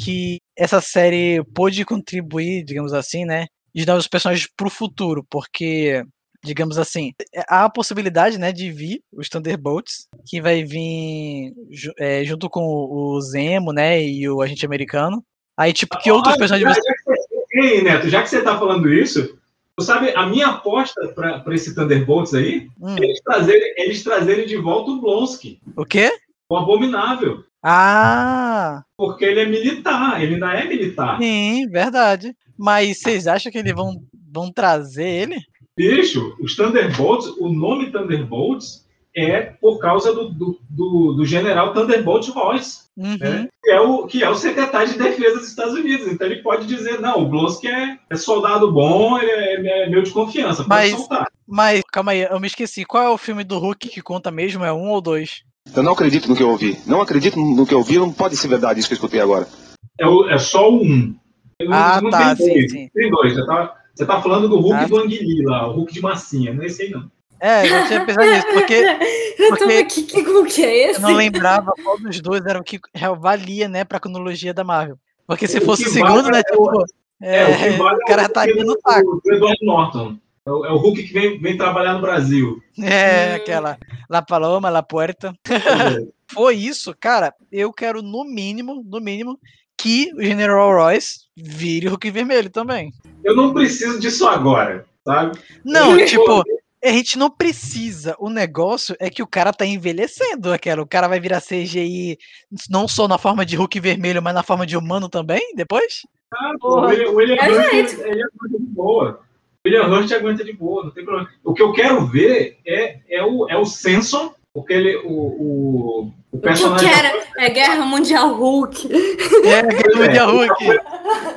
que essa série pôde contribuir, digamos assim, né? De dar os personagens pro futuro, porque, digamos assim, há a possibilidade, né, de vir os Thunderbolts, que vai vir é, junto com o Zemo, né, e o agente americano. Aí, tipo, que outros personagens. já, já que você- Ei, Neto, já que você tá falando isso, sabe, a minha aposta para esse Thunderbolts aí Hum. é eles trazerem, eles trazerem de volta o Blonsky, O quê? o Abominável. Ah! Porque ele é militar, ele ainda é militar. Sim, verdade. Mas vocês acham que eles vão, vão trazer ele? Bicho, os Thunderbolts, o nome Thunderbolts é por causa do, do, do, do general Thunderbolt Ross, Uhum. né? que, é o, que é o secretário de defesa dos Estados Unidos. Então ele pode dizer, não, o Blonsky é, é soldado bom, ele é, é meu de confiança, pode Mas, soltar. mas, calma aí, eu me esqueci. Qual é o filme do Hulk que conta mesmo? É um ou dois? Eu não acredito no que eu ouvi. Não acredito no que eu ouvi, não pode ser verdade isso que eu escutei agora. É, o- é só o um. Não- Ah, não tá, tem sim, dois. sim. Tem dois. Você tá, você tá falando do Hulk Ah, do Anguili lá, o Hulk de massinha, não é esse aí não. É, eu já tinha pensado nisso, porque Eu Porque- aqui, que Hulk é esse? eu não lembrava qual dos dois era o que real- valia, né, pra cronologia da Marvel. Porque se O fosse o segundo, vale né, é o- tipo, É, o é, vale o cara é o estaria Hulk no saco. do Edward Norton. É o, é o Hulk que vem, vem trabalhar no Brasil. É, aquela La Paloma, La Puerta. Foi isso, cara. Eu quero, no mínimo, no mínimo, que o General Royce vire o Hulk Vermelho também. Eu não preciso disso agora, sabe? Não, Eu- tipo, a gente não precisa. O negócio é que o cara tá envelhecendo aquela. O cara vai virar CGI não só na forma de Hulk vermelho, mas na forma de humano também, depois? Ah, pô, o William, o William É, Hurt, gente. ele, ele aguenta de boa. O William Hurt aguenta de boa, não tem problema. O que eu quero ver é, é, o, é o Samson, porque ele, o, o, o O personagem. quero é Guerra Mundial Hulk. É, Guerra Mundial Hulk.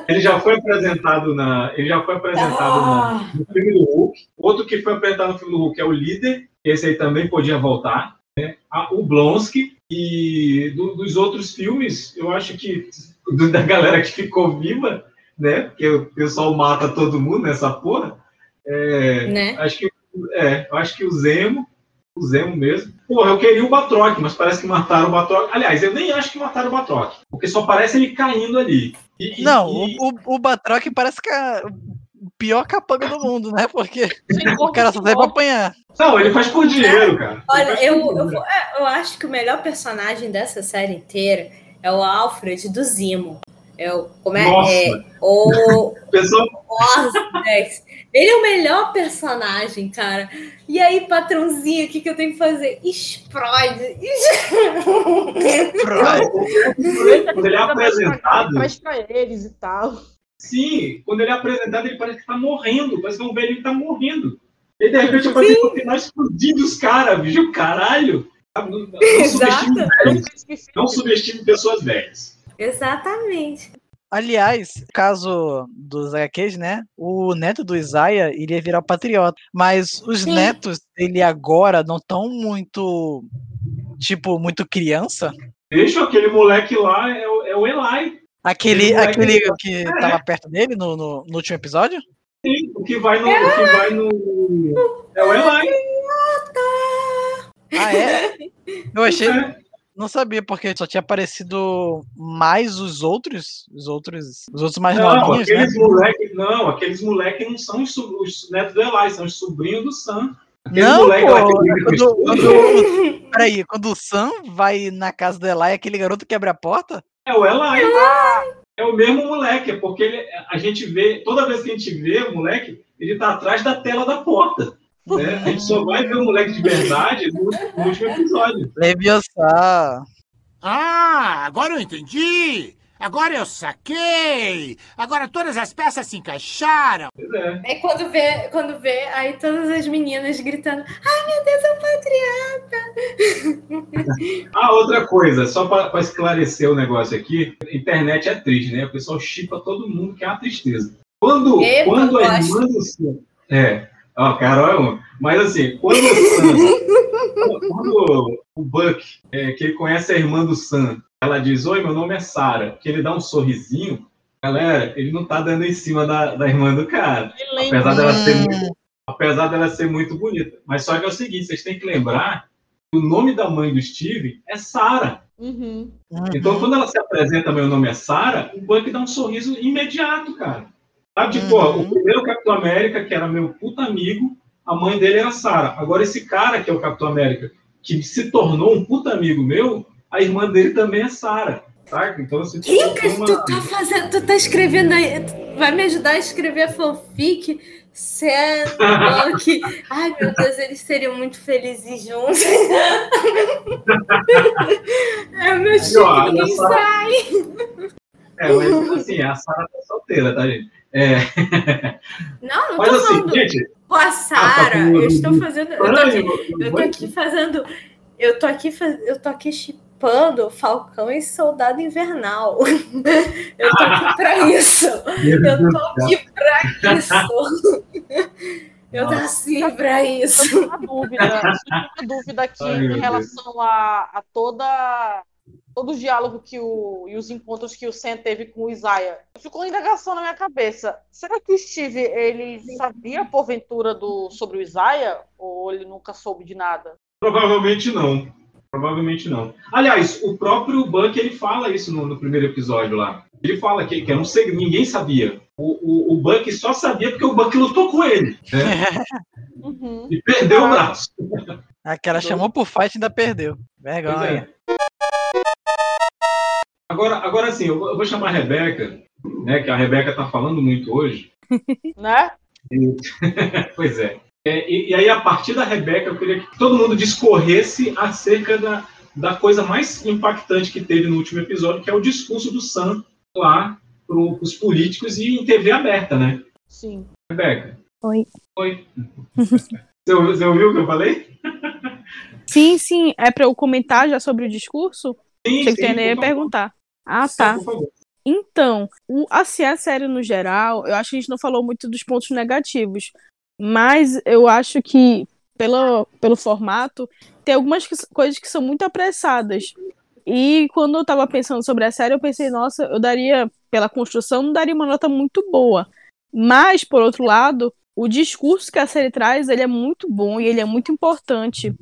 Ele já foi apresentado na. Ele já foi apresentado Ah. na- no filme do Hulk. Outro que foi apresentado no filme do Hulk é o líder. Esse aí também podia voltar. Né? O Blonsky. E do- dos outros filmes, eu acho que do- da galera que ficou viva, né? Porque o pessoal mata todo mundo nessa porra. É, Né? Acho que é, eu acho que o Zemo, o Zemo mesmo. Porra, eu queria o Batroc, mas parece que mataram o Batroc. Aliás, eu nem acho que mataram o Batroc, porque só parece ele caindo ali. E- Não, e- o, o, Batroc parece que é o pior capanga do mundo, né? Porque o cara só serve pra apanhar. Não, ele faz por dinheiro, cara. Olha, eu, eu, é, eu acho que o melhor personagem dessa série inteira é o Alfred do Zimo. É o, como é? Nossa. é o Dex. Ele é o melhor personagem, cara. E aí, patrãozinho, o que, que eu tenho que fazer? Explode. quando ele é apresentado, Faz pra eles e tal. sim, quando ele é apresentado, ele parece que tá morrendo. Parece que é um velho que tá morrendo. E de repente aparece no final explodindo os caras, bicho, caralho. Não, não subestime Exato. velhos. Não subestime pessoas velhas. Exatamente. Aliás, no caso dos HQs, né? O neto do Isaiah iria virar patriota. Mas os Sim. netos dele agora não estão muito. Tipo, muito criança. Deixa aquele moleque lá, é o, é o Eli. Aquele, Aquele aquele que- É. tava perto dele no, no, no último episódio? Sim, o que vai no. O que vai no. É o Eli. Ah, é? Eu achei. Não sabia, porque só tinha aparecido mais os outros. Os outros. Os outros mais Não, novinhos, né? aqueles moleques, não, aqueles moleques não são os, os netos do Eli, são os sobrinhos do Sam. Aqueles Não, moleque pô. Quando, quando, peraí, quando o Sam vai na casa do Eli, aquele garoto quebra a porta? É o Eli. É o mesmo moleque, é porque ele- a gente vê, toda vez que a gente vê o moleque, ele tá atrás da tela da porta. Né? A gente só vai ver o moleque de verdade no, no último episódio. Leviosa. Ah, agora eu entendi! Agora eu saquei! Agora todas as peças se encaixaram! É quando vê, quando vê, aí todas as meninas gritando: Ai meu Deus, é um patriarca! Ah, outra coisa, só para esclarecer o negócio aqui, a internet é triste, né? O pessoal chipa todo mundo, que é uma tristeza. Quando, Eu quando a irmã do Sam. É, ó, Carol é um. Mas assim, quando o Sam. quando o Buck, é, que ele conhece a irmã do Sam, ela diz: Oi, meu nome é Sarah, que ele dá um sorrisinho, galera, ele não tá dando em cima da, da irmã do cara. Apesar dela, ser muito, apesar dela ser muito bonita. Mas só que é o seguinte: vocês têm que lembrar que o nome da mãe do Steve é Sarah. Uhum. Então, quando ela se apresenta, meu nome é Sarah, o Buck dá um sorriso imediato, cara. Sabe, tipo, ó, o primeiro Capitão América, que era meu puta amigo, a mãe dele era Sarah. Agora, esse cara que é o Capitão América, que se tornou um puta amigo meu, a irmã dele também é Sarah. Saca? Então, assim, tipo, Lucas, uma- tu tá fazendo, tu tá escrevendo aí, vai me ajudar a escrever fanfic? Sam, Buck. Ai meu Deus, eles seriam muito felizes juntos. é meu que nem só. sai. É, mas assim, a Sarah tá solteira, tá, gente? É. Não, não tô assim, falando gente. com a Sara. falando eu estou do- fazendo. Eu tô aqui, eu tô aqui fazendo. Eu tô aqui, faz- eu tô aqui chipando Falcão e Soldado Invernal. Eu tô aqui pra isso. Eu tô aqui pra isso. Eu tô assim pra isso. Uma dúvida, uma dúvida aqui Ai, em relação a, a toda todo o diálogo que o, e os encontros que o Sam teve com o Isaiah. Ficou uma indagação na minha cabeça. Será que o Steve ele sabia porventura do sobre o Isaiah ou ele nunca soube de nada? Provavelmente não. Provavelmente não. Aliás, o próprio Buck ele fala isso no, no primeiro episódio lá. Ele fala que, que era um segredo, ninguém sabia. O, o, o Buck só sabia porque o Buck lutou com ele. Né? Uhum. E perdeu o braço. Aquela chamou por fight e ainda perdeu. Pois Vergonha. é. Agora, agora sim, eu vou, chamar a Rebeca, né? Que a Rebeca tá falando muito hoje. Né? Pois é. É, e, e aí, a partir da Rebeca, eu queria que todo mundo discorresse acerca da, da coisa mais impactante que teve no último episódio, que é o discurso do Sam lá para os políticos e em TV aberta, né? Sim. Rebeca. Oi. Oi. Você, ouviu- você ouviu o que eu falei? Sim, sim. É pra eu comentar já sobre o discurso? Sim, Achei que sim, tu ia por favor. perguntar. Ah, tá. Então, o, assim, a série no geral, eu acho que a gente não falou muito dos pontos negativos. Mas eu acho que, pelo, pelo formato, tem algumas que- coisas que são muito apressadas. E quando eu tava pensando sobre a série, eu pensei, nossa, eu daria, pela construção, não daria uma nota muito boa. Mas, por outro lado, o discurso que a série traz, ele é muito bom e ele é muito importante.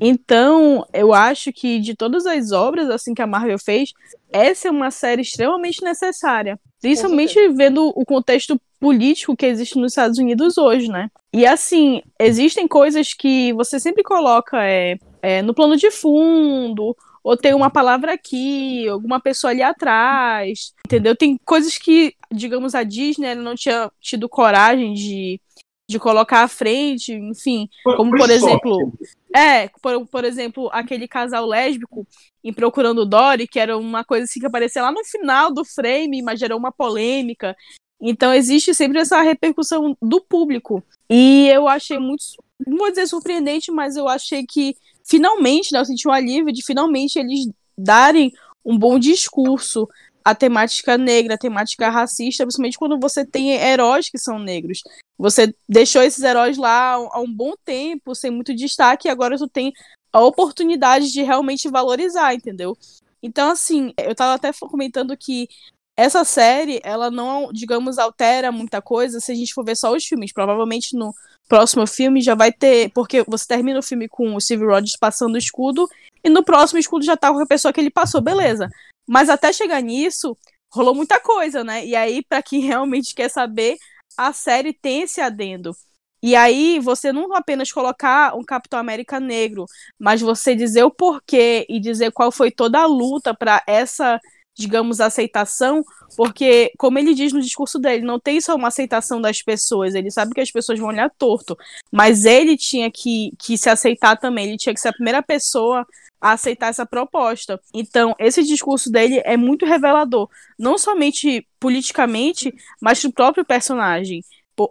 Então, eu acho que de todas as obras assim que a Marvel fez, essa é uma série extremamente necessária. Principalmente vendo o contexto político que existe nos Estados Unidos hoje, né? E assim, existem coisas que você sempre coloca é, é, no plano de fundo, ou tem uma palavra aqui, alguma pessoa ali atrás, entendeu? Tem coisas que, digamos, a Disney não tinha tido coragem de, de colocar à frente, enfim, como por exemplo, é, por, por exemplo, aquele casal lésbico em Procurando Dory, que era uma coisa assim que aparecia lá no final do frame, mas gerou uma polêmica. Então existe sempre essa repercussão do público. E eu achei muito, não vou dizer surpreendente, mas eu achei que finalmente, né, eu senti um alívio de finalmente eles darem um bom discurso à temática negra, à temática racista, principalmente quando você tem heróis que são negros. Você deixou esses heróis lá há um bom tempo, sem muito destaque, e agora tu tem a oportunidade de realmente valorizar, entendeu? Então, assim, eu tava até comentando que essa série, ela não, digamos, altera muita coisa se a gente for ver só os filmes. Provavelmente no próximo filme já vai ter. Porque você termina o filme com o Steve Rogers passando o escudo, e no próximo escudo já tá com a pessoa que ele passou, beleza. Mas até chegar nisso, rolou muita coisa, né? E aí, para quem realmente quer saber, a série tem esse adendo. E aí, você não apenas colocar um Capitão América negro, mas você dizer o porquê e dizer qual foi toda a luta para essa, digamos, aceitação, porque, como ele diz no discurso dele, não tem só uma aceitação das pessoas, ele sabe que as pessoas vão olhar torto, mas ele tinha que, que se aceitar também, ele tinha que ser a primeira pessoa a aceitar essa proposta. Então, esse discurso dele é muito revelador, não somente politicamente, mas pro próprio personagem.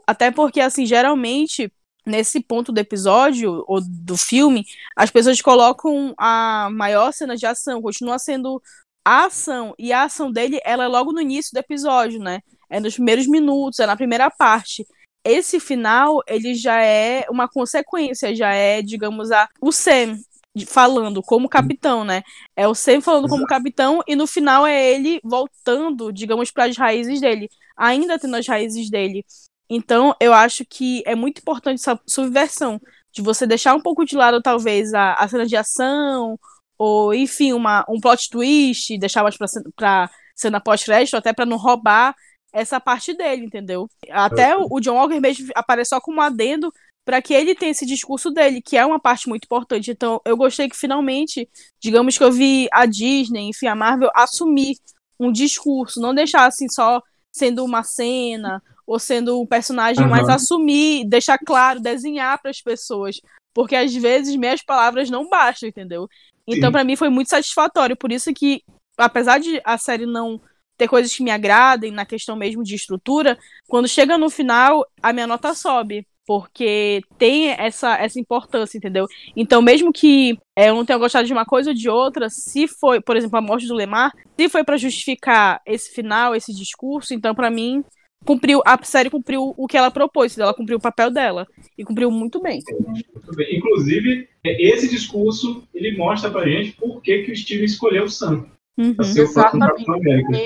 Até porque, assim, geralmente, nesse ponto do episódio ou do filme, as pessoas colocam a maior cena de ação, continua sendo a ação. E a ação dele, ela é logo no início do episódio, né? É nos primeiros minutos, é na primeira parte. Esse final, ele já é uma consequência, já é, digamos, a, o Sam falando como capitão, né? É o Sam falando Exato. como capitão e no final é ele voltando, digamos, para as raízes dele, ainda tendo as raízes dele. Então, eu acho que é muito importante essa subversão, de você deixar um pouco de lado, talvez, a, a cena de ação, ou, enfim, uma, um plot twist, deixar mais pra cena pós-crédito, até para não roubar essa parte dele, entendeu? Até o, o John Walker mesmo aparece só como um adendo para que ele tenha esse discurso dele, que é uma parte muito importante. Então, eu gostei que finalmente, digamos que eu vi a Disney, enfim, a Marvel assumir um discurso, não deixar assim só sendo uma cena ou sendo um personagem, uhum. mas assumir, deixar claro, desenhar para as pessoas. Porque às vezes minhas palavras não bastam, entendeu? Então, para mim, foi muito satisfatório. Por isso que, apesar de a série não ter coisas que me agradem na questão mesmo de estrutura, quando chega no final, a minha nota sobe. Porque tem essa, essa importância, entendeu? Então, mesmo que é, eu não tenha gostado de uma coisa ou de outra, se foi, por exemplo, a morte do Lemar, se foi para justificar esse final, esse discurso, então, para mim, cumpriu, a série cumpriu o que ela propôs, ela cumpriu o papel dela e cumpriu muito bem. Muito bem. Inclusive, é, esse discurso ele mostra pra gente por que, que o Steven escolheu o Sam. Uhum. Exatamente.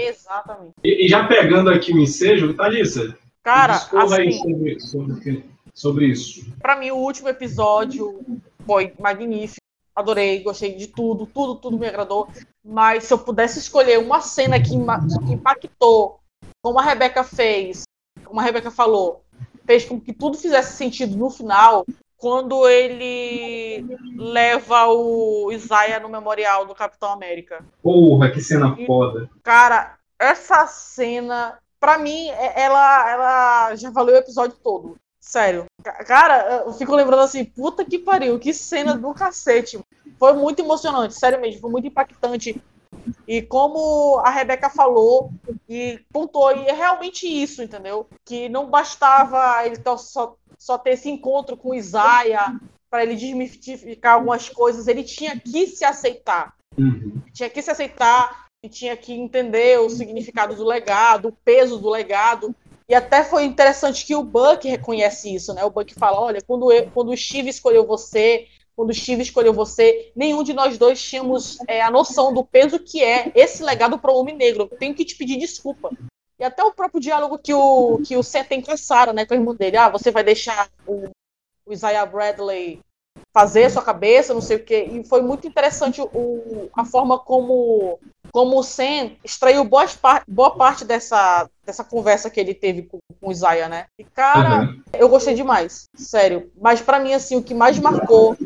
Exatamente. E, e, já pegando aqui o ensejo, Thalissa, Cara, assim, aí sobre, sobre, sobre isso. Pra mim, o último episódio foi magnífico. Adorei, gostei de tudo, tudo, tudo me agradou. Mas se eu pudesse escolher uma cena que, que impactou como a Rebeca fez, como a Rebeca falou, fez com que tudo fizesse sentido no final, quando ele leva o Isaiah no memorial do Capitão América. Porra, que cena e, foda. Cara, essa cena, pra mim, é, ela, ela já valeu o episódio todo. Sério. Cara, eu fico lembrando assim, puta que pariu, que cena do cacete. Foi muito emocionante, sério mesmo, foi muito impactante. E como a Rebeca falou e pontuou, e é realmente isso, entendeu? Que não bastava ele só, só ter esse encontro com Isaia para ele desmistificar algumas coisas, ele tinha que se aceitar. Uhum. Tinha que se aceitar e tinha que entender o significado do legado, o peso do legado. E até foi interessante que o Buck reconhece isso, né? O Buck fala: olha, quando, eu, quando o Steve escolheu você, quando o Steve escolheu você, nenhum de nós dois tínhamos é, a noção do peso que é esse legado para o homem negro. tenho que te pedir desculpa. E até o próprio diálogo que o, que o Sam tem com a Sarah, né, com o irmão dele. Ah, você vai deixar o, o Isaiah Bradley fazer sua cabeça, não sei o quê. E foi muito interessante o, a forma como, como o Sam extraiu boa, boa parte dessa, dessa conversa que ele teve com, com o Isaiah, né? E, cara, uhum. eu gostei demais, sério. Mas para mim, assim, o que mais marcou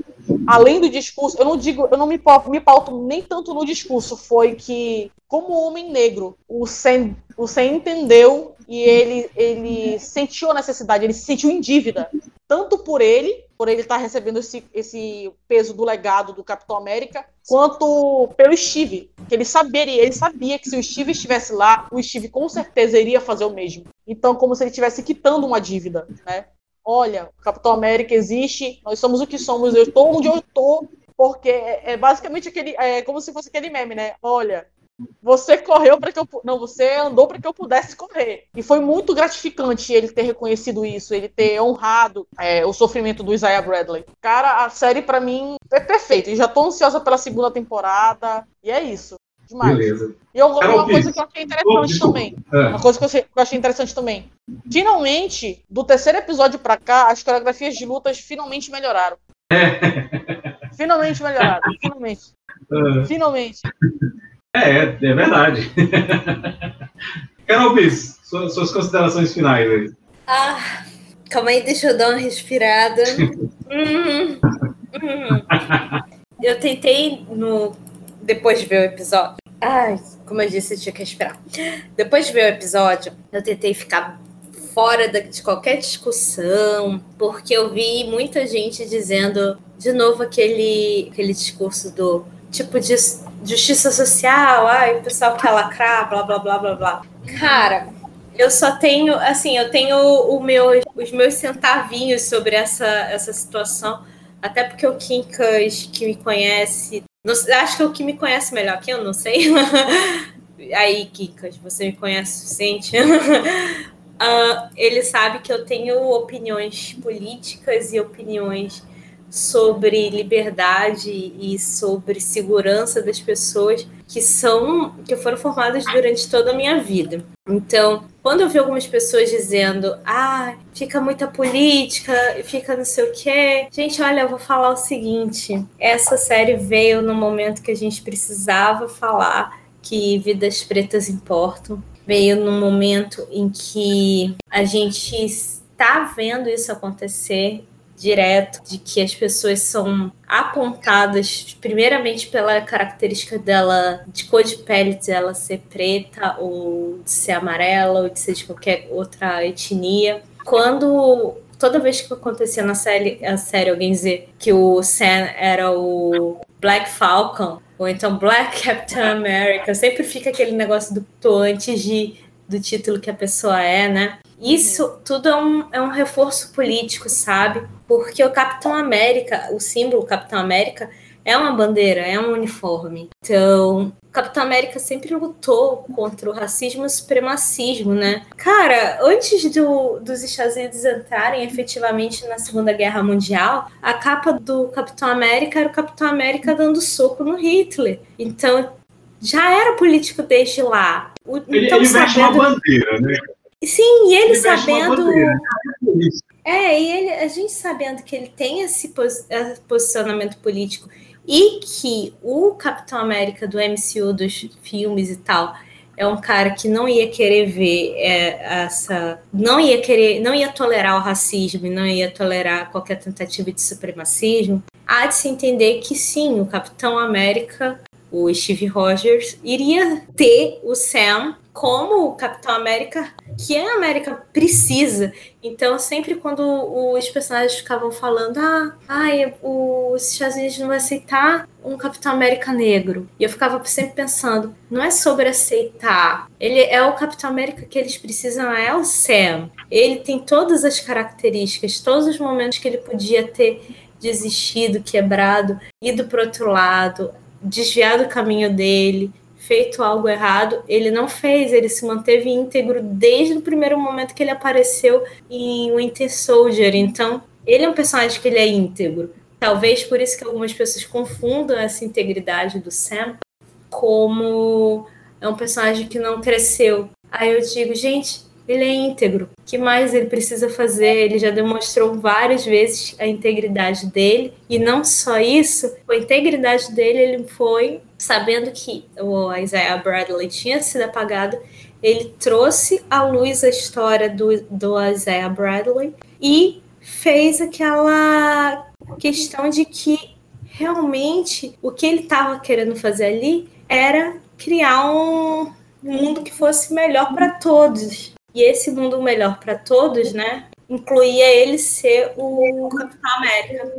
além do discurso, eu não digo, eu não me, me pauto nem tanto no discurso, foi que, como homem negro, o Sen, o Sen entendeu e ele, ele sentiu a necessidade, ele se sentiu em dívida, tanto por ele, por ele estar recebendo esse, esse peso do legado do Capitão América, quanto pelo Steve, que ele saberia, ele sabia que se o Steve estivesse lá, o Steve com certeza iria fazer o mesmo. Então, como se ele estivesse quitando uma dívida, né? Olha, Capitão América existe, nós somos o que somos, eu estou onde eu estou, porque é, é basicamente aquele, é como se fosse aquele meme, né? Olha, você correu para que eu não, você andou para que eu pudesse correr. E foi muito gratificante ele ter reconhecido isso, ele ter honrado é, o sofrimento do Isaiah Bradley. Cara, a série para mim é perfeita. E já tô ansiosa pela segunda temporada. E é isso. Demais. Beleza. E eu, Carol uma coisa que eu achei Oh, interessante desculpa. também. É. Uma coisa que eu achei, que eu achei interessante também. Finalmente, do terceiro episódio pra cá, as coreografias de lutas finalmente melhoraram. Finalmente melhoraram. Finalmente. É. Finalmente. É, é, é verdade. Carol Pires, suas, suas considerações finais aí. Ah, calma aí, deixa eu dar uma respirada. Hum, hum. Eu tentei no depois de ver o episódio. Ai, como eu disse, eu tinha que respirar. Depois de ver o episódio, eu tentei ficar fora de qualquer discussão, porque eu vi muita gente dizendo de novo aquele, aquele discurso do tipo de justiça social, ai, o pessoal quer lacrar, blá blá blá blá blá. Cara, eu só tenho, assim, eu tenho o meu, os meus centavinhos sobre essa, essa situação, até porque o Kinkas que me conhece, não acho que o que me conhece melhor que eu, não sei. Aí, Kinkas, você me conhece o suficiente? Ah, ele sabe que eu tenho opiniões políticas e opiniões sobre liberdade e sobre segurança das pessoas que são que foram formadas durante toda a minha vida. Então, quando eu vi algumas pessoas dizendo, ah, fica muita política, fica não sei o quê. Gente, olha, eu vou falar o seguinte: essa série veio no momento que a gente precisava falar que vidas pretas importam. Veio no momento em que a gente está vendo isso acontecer direto, de que as pessoas são apontadas primeiramente pela característica dela, de cor de pele dela ser preta ou de ser amarela ou de ser de qualquer outra etnia. Quando toda vez que acontecia na série, a série alguém dizer que o Sam era o Black Falcon ou então Black Captain America, sempre fica aquele negócio do tô antes de do título que a pessoa é, né? Isso tudo é um, é um reforço político, sabe? Porque o Capitão América, o símbolo Capitão América, é uma bandeira, é um uniforme. Então, o Capitão América sempre lutou contra o racismo e o supremacismo, né? Cara, antes do, dos Estados Unidos entrarem efetivamente na Segunda Guerra Mundial, a capa do Capitão América era o Capitão América dando soco no Hitler. Então, já era político desde lá. O- Ele, então, ele veste uma sabendo- bandeira, né? Sim, e ele, Ele sabendo. É, e ele, a gente sabendo que ele tem esse eh, posicionamento político e que o Capitão América do MCU dos filmes e tal é um cara que não ia querer ver eh, essa. não ia querer, não ia tolerar o racismo e não ia tolerar qualquer tentativa de supremacismo, há de se entender que sim, o Capitão América, o Steve Rogers, iria ter o Sam como o Capitão América que a América precisa. Então, sempre quando os personagens ficavam falando, ah, ai, os Estados Unidos não vai aceitar um Capitão América negro. E eu ficava sempre pensando, não é sobre aceitar. Ele é o Capitão América que eles precisam, é o Sam. Ele tem todas as características, todos os momentos que ele podia ter desistido, quebrado, ido para outro lado, desviado o caminho dele, feito algo errado, ele não fez, ele se manteve íntegro desde o primeiro momento que ele apareceu em Winter Soldier. Então, ele é um personagem que ele é íntegro. Talvez por isso que algumas pessoas confundam essa integridade do Sam como é um personagem que não cresceu. Aí eu digo, gente, ele é íntegro. O que mais ele precisa fazer? Ele já demonstrou várias vezes a integridade dele. E não só isso, a integridade dele, ele foi sabendo que o Isaiah Bradley tinha sido apagado. Ele trouxe à luz a história do, do Isaiah Bradley e fez aquela questão de que realmente o que ele estava querendo fazer ali era criar um mundo que fosse melhor para todos. E esse mundo melhor para todos, né, incluía ele ser o Capitão América.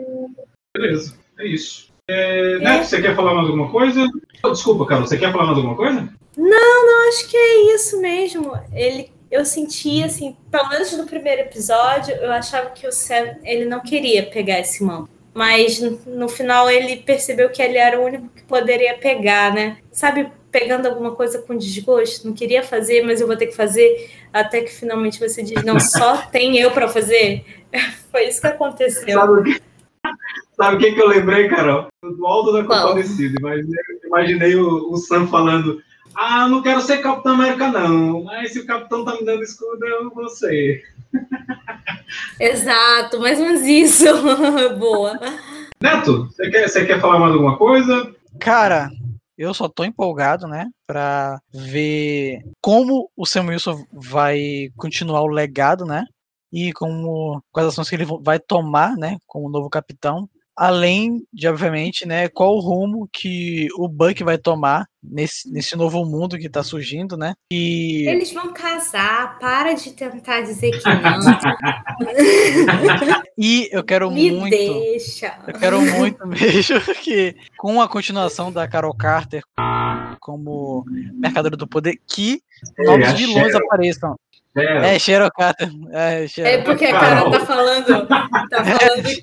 Beleza, é isso. É, Neto, você quer falar mais alguma coisa? Oh, Desculpa, Carol, você quer falar mais alguma coisa? Não, não, acho que é isso mesmo. Ele, eu senti assim, pelo menos no primeiro episódio, eu achava que o Sam ele não queria pegar esse manto. Mas no, no final ele percebeu que ele era o único que poderia pegar, né? Sabe, pegando alguma coisa com desgosto, não queria fazer, mas eu vou ter que fazer, até que finalmente você diz, não, só tem eu para fazer. Foi isso que aconteceu. Sabe o que, sabe o que, que eu lembrei, Carol? Do Aldo da? Compadecida, mas eu, Imaginei o, o Sam falando: Ah, não quero ser Capitão América, não. Mas se o Capitão tá me dando escudo, eu vou ser. Exato, mais ou menos isso. Boa. Neto, você quer, você quer falar mais alguma coisa? Cara, eu só tô empolgado, né, pra ver como o Sam Wilson vai continuar o legado, né, e como quais ações que ele vai tomar, né, como novo capitão. Além de, obviamente, né, qual o rumo que o Buck vai tomar nesse, nesse novo mundo que tá surgindo, né? E Eles vão casar, para de tentar dizer que não. E eu quero Me muito. deixa. Eu quero muito mesmo que, com a continuação da Carol Carter como Mercadora do Poder, que É, novos vilões apareçam. É, Carter. É. É porque a Carol tá falando, tá falando que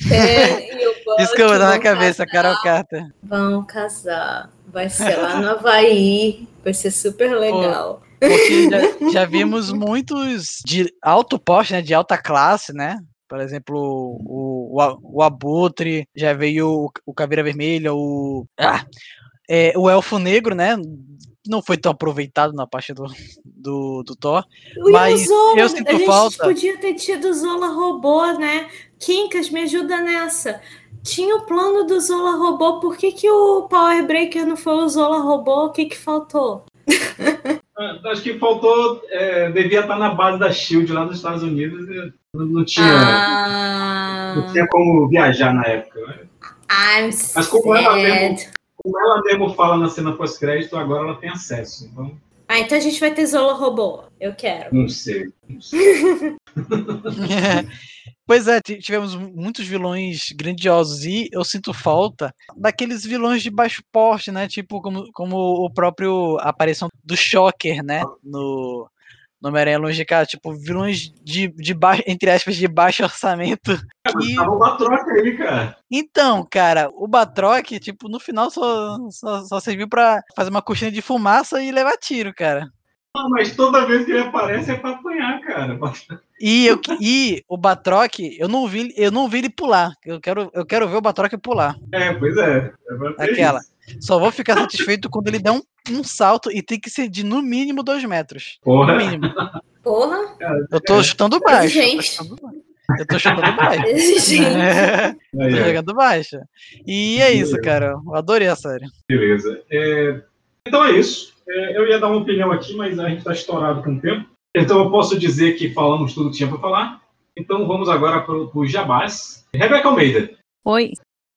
e Buck Desculpa, tá na cabeça, Carol Carter. Vão casar. Vai ser lá no Havaí. Vai ser super legal. Porque já, já vimos muitos de alto poste, né? De alta classe, né? Por exemplo, o, o, o Abutre, já veio o, o Caveira Vermelha, o. Ah, é, o Elfo Negro, né? Não foi tão aproveitado na parte do, do, do Thor. E Mas o Zola, eu a sinto gente falta. podia ter tido o Zola robô, né? Quincas, me ajuda nessa. Tinha o plano do Zola robô, por que, que o Power Breaker não foi o Zola robô? O que, que faltou? Ah, Acho que faltou. é, devia estar na base da Shield lá nos Estados Unidos. e Não, não tinha, Ah, não tinha como viajar na época. né? I'm Mas como ela, sad. mesmo, como ela mesmo fala na cena pós-crédito, agora ela tem acesso. Então, Ah, então a gente vai ter Zola robô. Eu quero. não sei. Não sei. Pois é, ti- tivemos muitos vilões grandiosos e eu sinto falta daqueles vilões de baixo porte, né? Tipo como, como o próprio a aparição do Shocker, né? No, no Homem-Aranha Longe de Casa, tipo vilões de, de baixo, entre aspas, de baixo orçamento. Que... Tava uma troca aí, cara. Então, cara, o Batroc, tipo, no final só, só, só serviu pra fazer uma cortina de fumaça e levar tiro, cara. Não, mas toda vez que ele aparece é pra apanhar, cara. E, eu, e o Batroc, eu não vi, eu não vi ele pular. Eu quero, eu quero ver o Batroc pular. É, pois é. é Aquela. isso. Só vou ficar satisfeito quando ele der um, um salto e tem que ser de no mínimo dois metros. Porra. No mínimo. Porra. Eu tô chutando baixo. Eu tô Gente. chutando baixo. Eu tô chutando baixo. Gente. tô ó. jogando baixo. E é isso, cara. Eu adorei a série. Beleza. É, então é isso. É, eu ia dar uma opinião aqui, mas a gente está estourado com o tempo. Então eu posso dizer que falamos tudo que tinha para falar. Então vamos agora para o Jabás. Rebeca Almeida, Oi.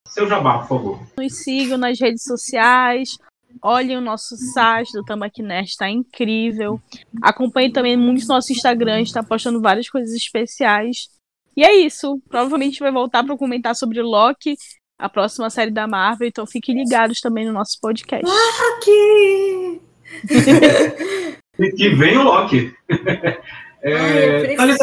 Seu jabá, por favor. Nos sigam nas redes sociais. Olhem o nosso site do Tambaqui Nerd, está incrível. Acompanhe também muitos nossos Instagrams, está postando várias coisas especiais. E é isso. Provavelmente a gente vai voltar para comentar sobre Loki, a próxima série da Marvel. Então fiquem ligados também no nosso podcast. E que vem o Loki. É, Ai.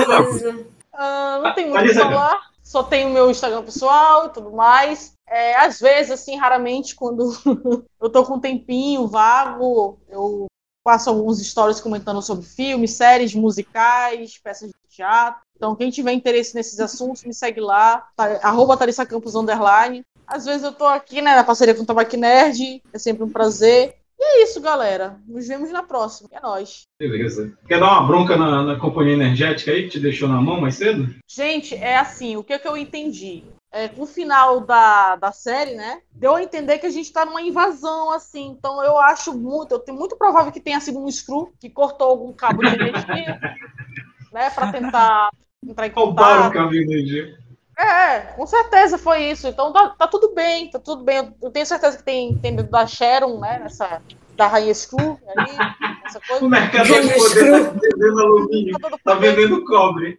Ah, não tem muito o que falar. Só tenho o meu Instagram pessoal e tudo mais. É, às vezes, assim, raramente, quando eu tô com um tempinho vago, eu faço alguns stories comentando sobre filmes, séries, musicais, peças de teatro. Então, quem tiver interesse nesses assuntos, me segue lá, tá, arroba Campos Underline. Às vezes eu tô aqui, né, na parceria com o Tabac Nerd, é sempre um prazer. E é isso, galera. Nos vemos na próxima. É nóis. Beleza. Quer dar uma bronca na, na companhia energética aí que te deixou na mão mais cedo? Gente, é assim, o que, que eu entendi? É, com o final da, da série, né? Deu a entender que a gente tá numa invasão, assim. Então eu acho muito, eu tenho muito provável que tenha sido um Screw que cortou algum cabo de energia, né? Pra tentar entrar em Roubaram o contato. cabo de energia. É, com certeza foi isso. Então tá, tá tudo bem, tá tudo bem. Eu- tenho certeza que tem, tem da Sharon, né? Nessa, da Rainha Screw ali, essa coisa. O mercado de poder tá vendendo alumínio, tá vendendo cobre.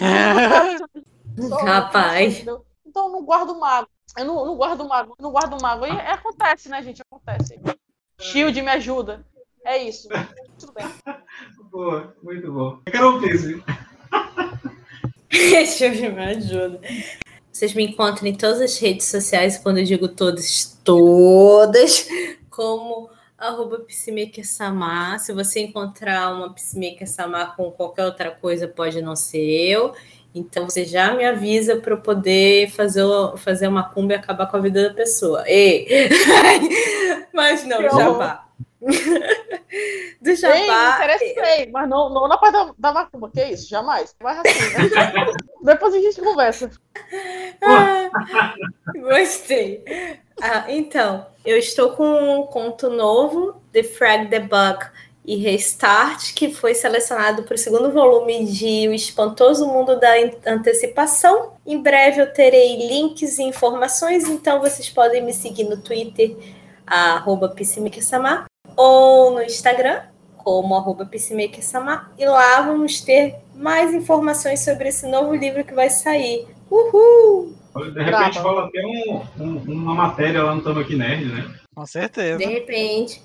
Rapaz. Entendeu? Então eu não guardo mago. Eu não, não guardo mago, não guardo mago. E é- acontece, né, gente? Acontece. Shield me ajuda. É isso. Tudo bem. Boa, muito bom. Eu quero ouvir. Deixa eu me ajuda. Vocês me encontram em todas as redes sociais, quando eu digo todas, todas, como arroba Psimaker-sama. Se você encontrar uma Psimaker-sama com qualquer outra coisa, pode não ser eu. Então você já me avisa para eu poder fazer, fazer uma cumba e acabar com a vida da pessoa. Ei! Mas não, Que jabá. Do Ei, jabá. me interessei, mas não, não na parte da, da macumba, que isso? Jamais. Vai assim, né? Depois a gente conversa. Ah, gostei. Ah, então, eu estou com um conto novo, The Frag the Bug e Restart, que foi selecionado para o segundo volume de O Espantoso Mundo da Antecipação. Em breve eu terei links e informações, então vocês podem me seguir no Twitter, arroba ou no Instagram, como arroba e lá vamos ter mais informações sobre esse novo livro que vai sair. Uhul! De repente rola até um- um- uma matéria lá no Tamo Aqui Nerd, né? Com certeza. De repente.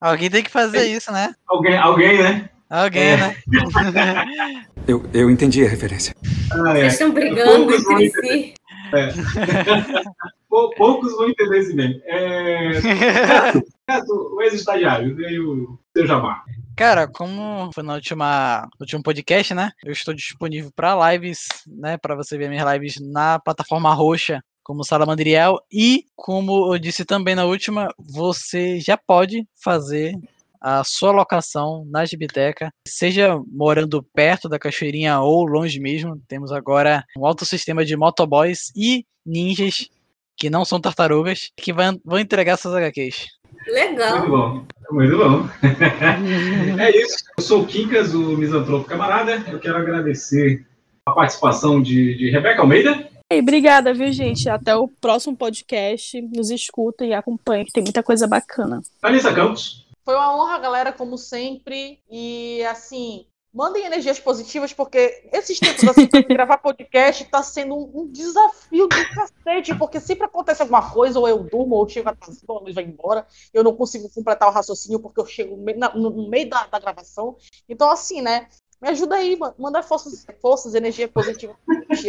Alguém tem que fazer isso, né? Alguém, alguém né? Alguém, É. né? Eu, eu entendi a referência. Ah, é. Vocês estão brigando Poucos entre si. É. Pou- Poucos vão entender esse meme. É... O ex-estagiário, e o seu jabá. Cara, como foi na última, no último podcast, né? Eu estou disponível para lives, né? Para você ver minhas lives na plataforma roxa, como Salamandriel. E, como eu disse também na última, você já pode fazer a sua locação na Gibiteca, seja morando perto da cachoeirinha ou longe mesmo. Temos agora um alto sistema de motoboys e ninjas que não são tartarugas, que vão, vão entregar suas HQs. Muito Legal. bom. Muito bom. é isso. Eu sou o Quincas, o misantropo camarada. Eu quero agradecer a participação de, de Rebeca Almeida. E obrigada, viu, gente? Até o próximo podcast. Nos escutem e acompanhem, que tem muita coisa bacana. Alissa Campos. Foi uma honra, galera, como sempre. E assim, mandem energias positivas, porque esses tempos assim, pra gravar podcast tá sendo um, um desafio do cacete, porque sempre acontece alguma coisa, ou eu durmo, ou eu chego atrasado, ou a luz vai embora, eu não consigo completar o raciocínio porque eu chego no meio da, da gravação. Então, assim, né? Me ajuda aí, ma- manda forças, forças, energia positiva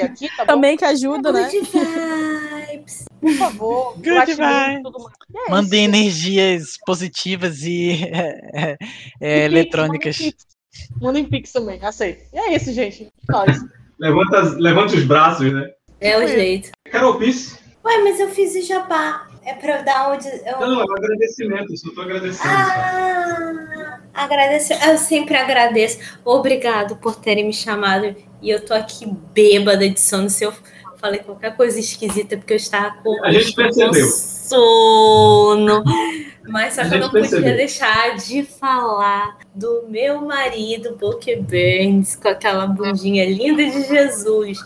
aqui, tá bom? Também que ajuda, né? Good vibes. Por favor, Good e vibes. tudo mais. E é Mandem isso. energias positivas e é, é, eletrônicas. Mandem pix, também, aceito. E é isso, gente. Nós. Levanta, levanta os braços, né? É o jeito. Carol Piss. Ué, mas eu fiz o jabá. É pra eu dar onde. Eu... Não, é um agradecimento. Só tô agradecendo. só. Agradecer. Eu sempre agradeço. Obrigado por terem me chamado. E eu tô aqui bêbada de sono. Se eu falei qualquer coisa esquisita, porque eu estava com, A gente percebeu. sono. Mas só que eu não podia percebeu. deixar de falar do meu marido, Book Burns, com aquela bundinha linda de Jesus.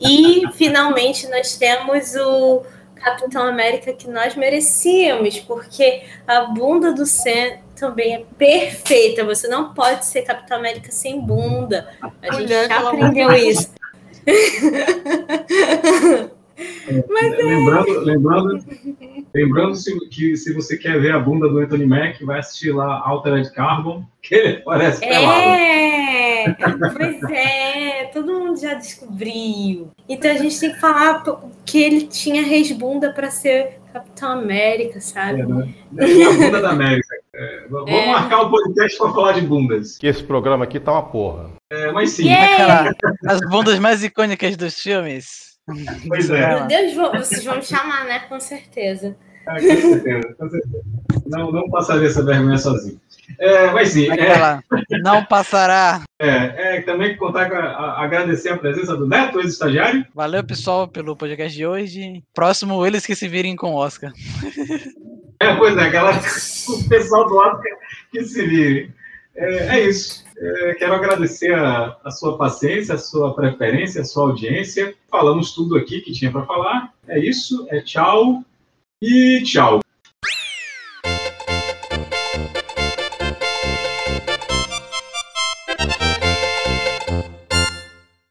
E finalmente nós temos o Capitão América que nós merecíamos, porque a bunda do Sam também é perfeita. Você não pode ser Capitão América sem bunda. A gente Mulher, já aprendeu de Deus. isso. Lembrando, lembrando, lembrando se- que se você quer ver a bunda do Anthony Mack, vai assistir lá Altered Carbon, que ele parece pelado. É, pois é, todo mundo já descobriu. Então a gente tem que falar que ele tinha resbunda para ser Capitão América, sabe? É, né? É a bunda da América. É, vamos É. marcar o podcast para falar de bundas. Que esse programa aqui tá uma porra. É, mas sim. Yeah! As bundas mais icônicas dos filmes. Pois é. Meu Deus, vocês vão me chamar, né? Com certeza. É, com certeza, com certeza. Não, não passaria essa vergonha sozinho. É, mas sim, é, Aquela não passará. é, é também contar com a, a- agradecer a presença do Neto, ex-estagiário. Valeu, pessoal, pelo podcast de hoje. Próximo, eles que se virem com o Oscar. É, pois é, aquela, o pessoal do lado que, que se vire. É, é isso. É, quero agradecer a, a sua paciência, a sua preferência, a sua audiência. Falamos tudo aqui que tinha para falar. É isso. É tchau e tchau.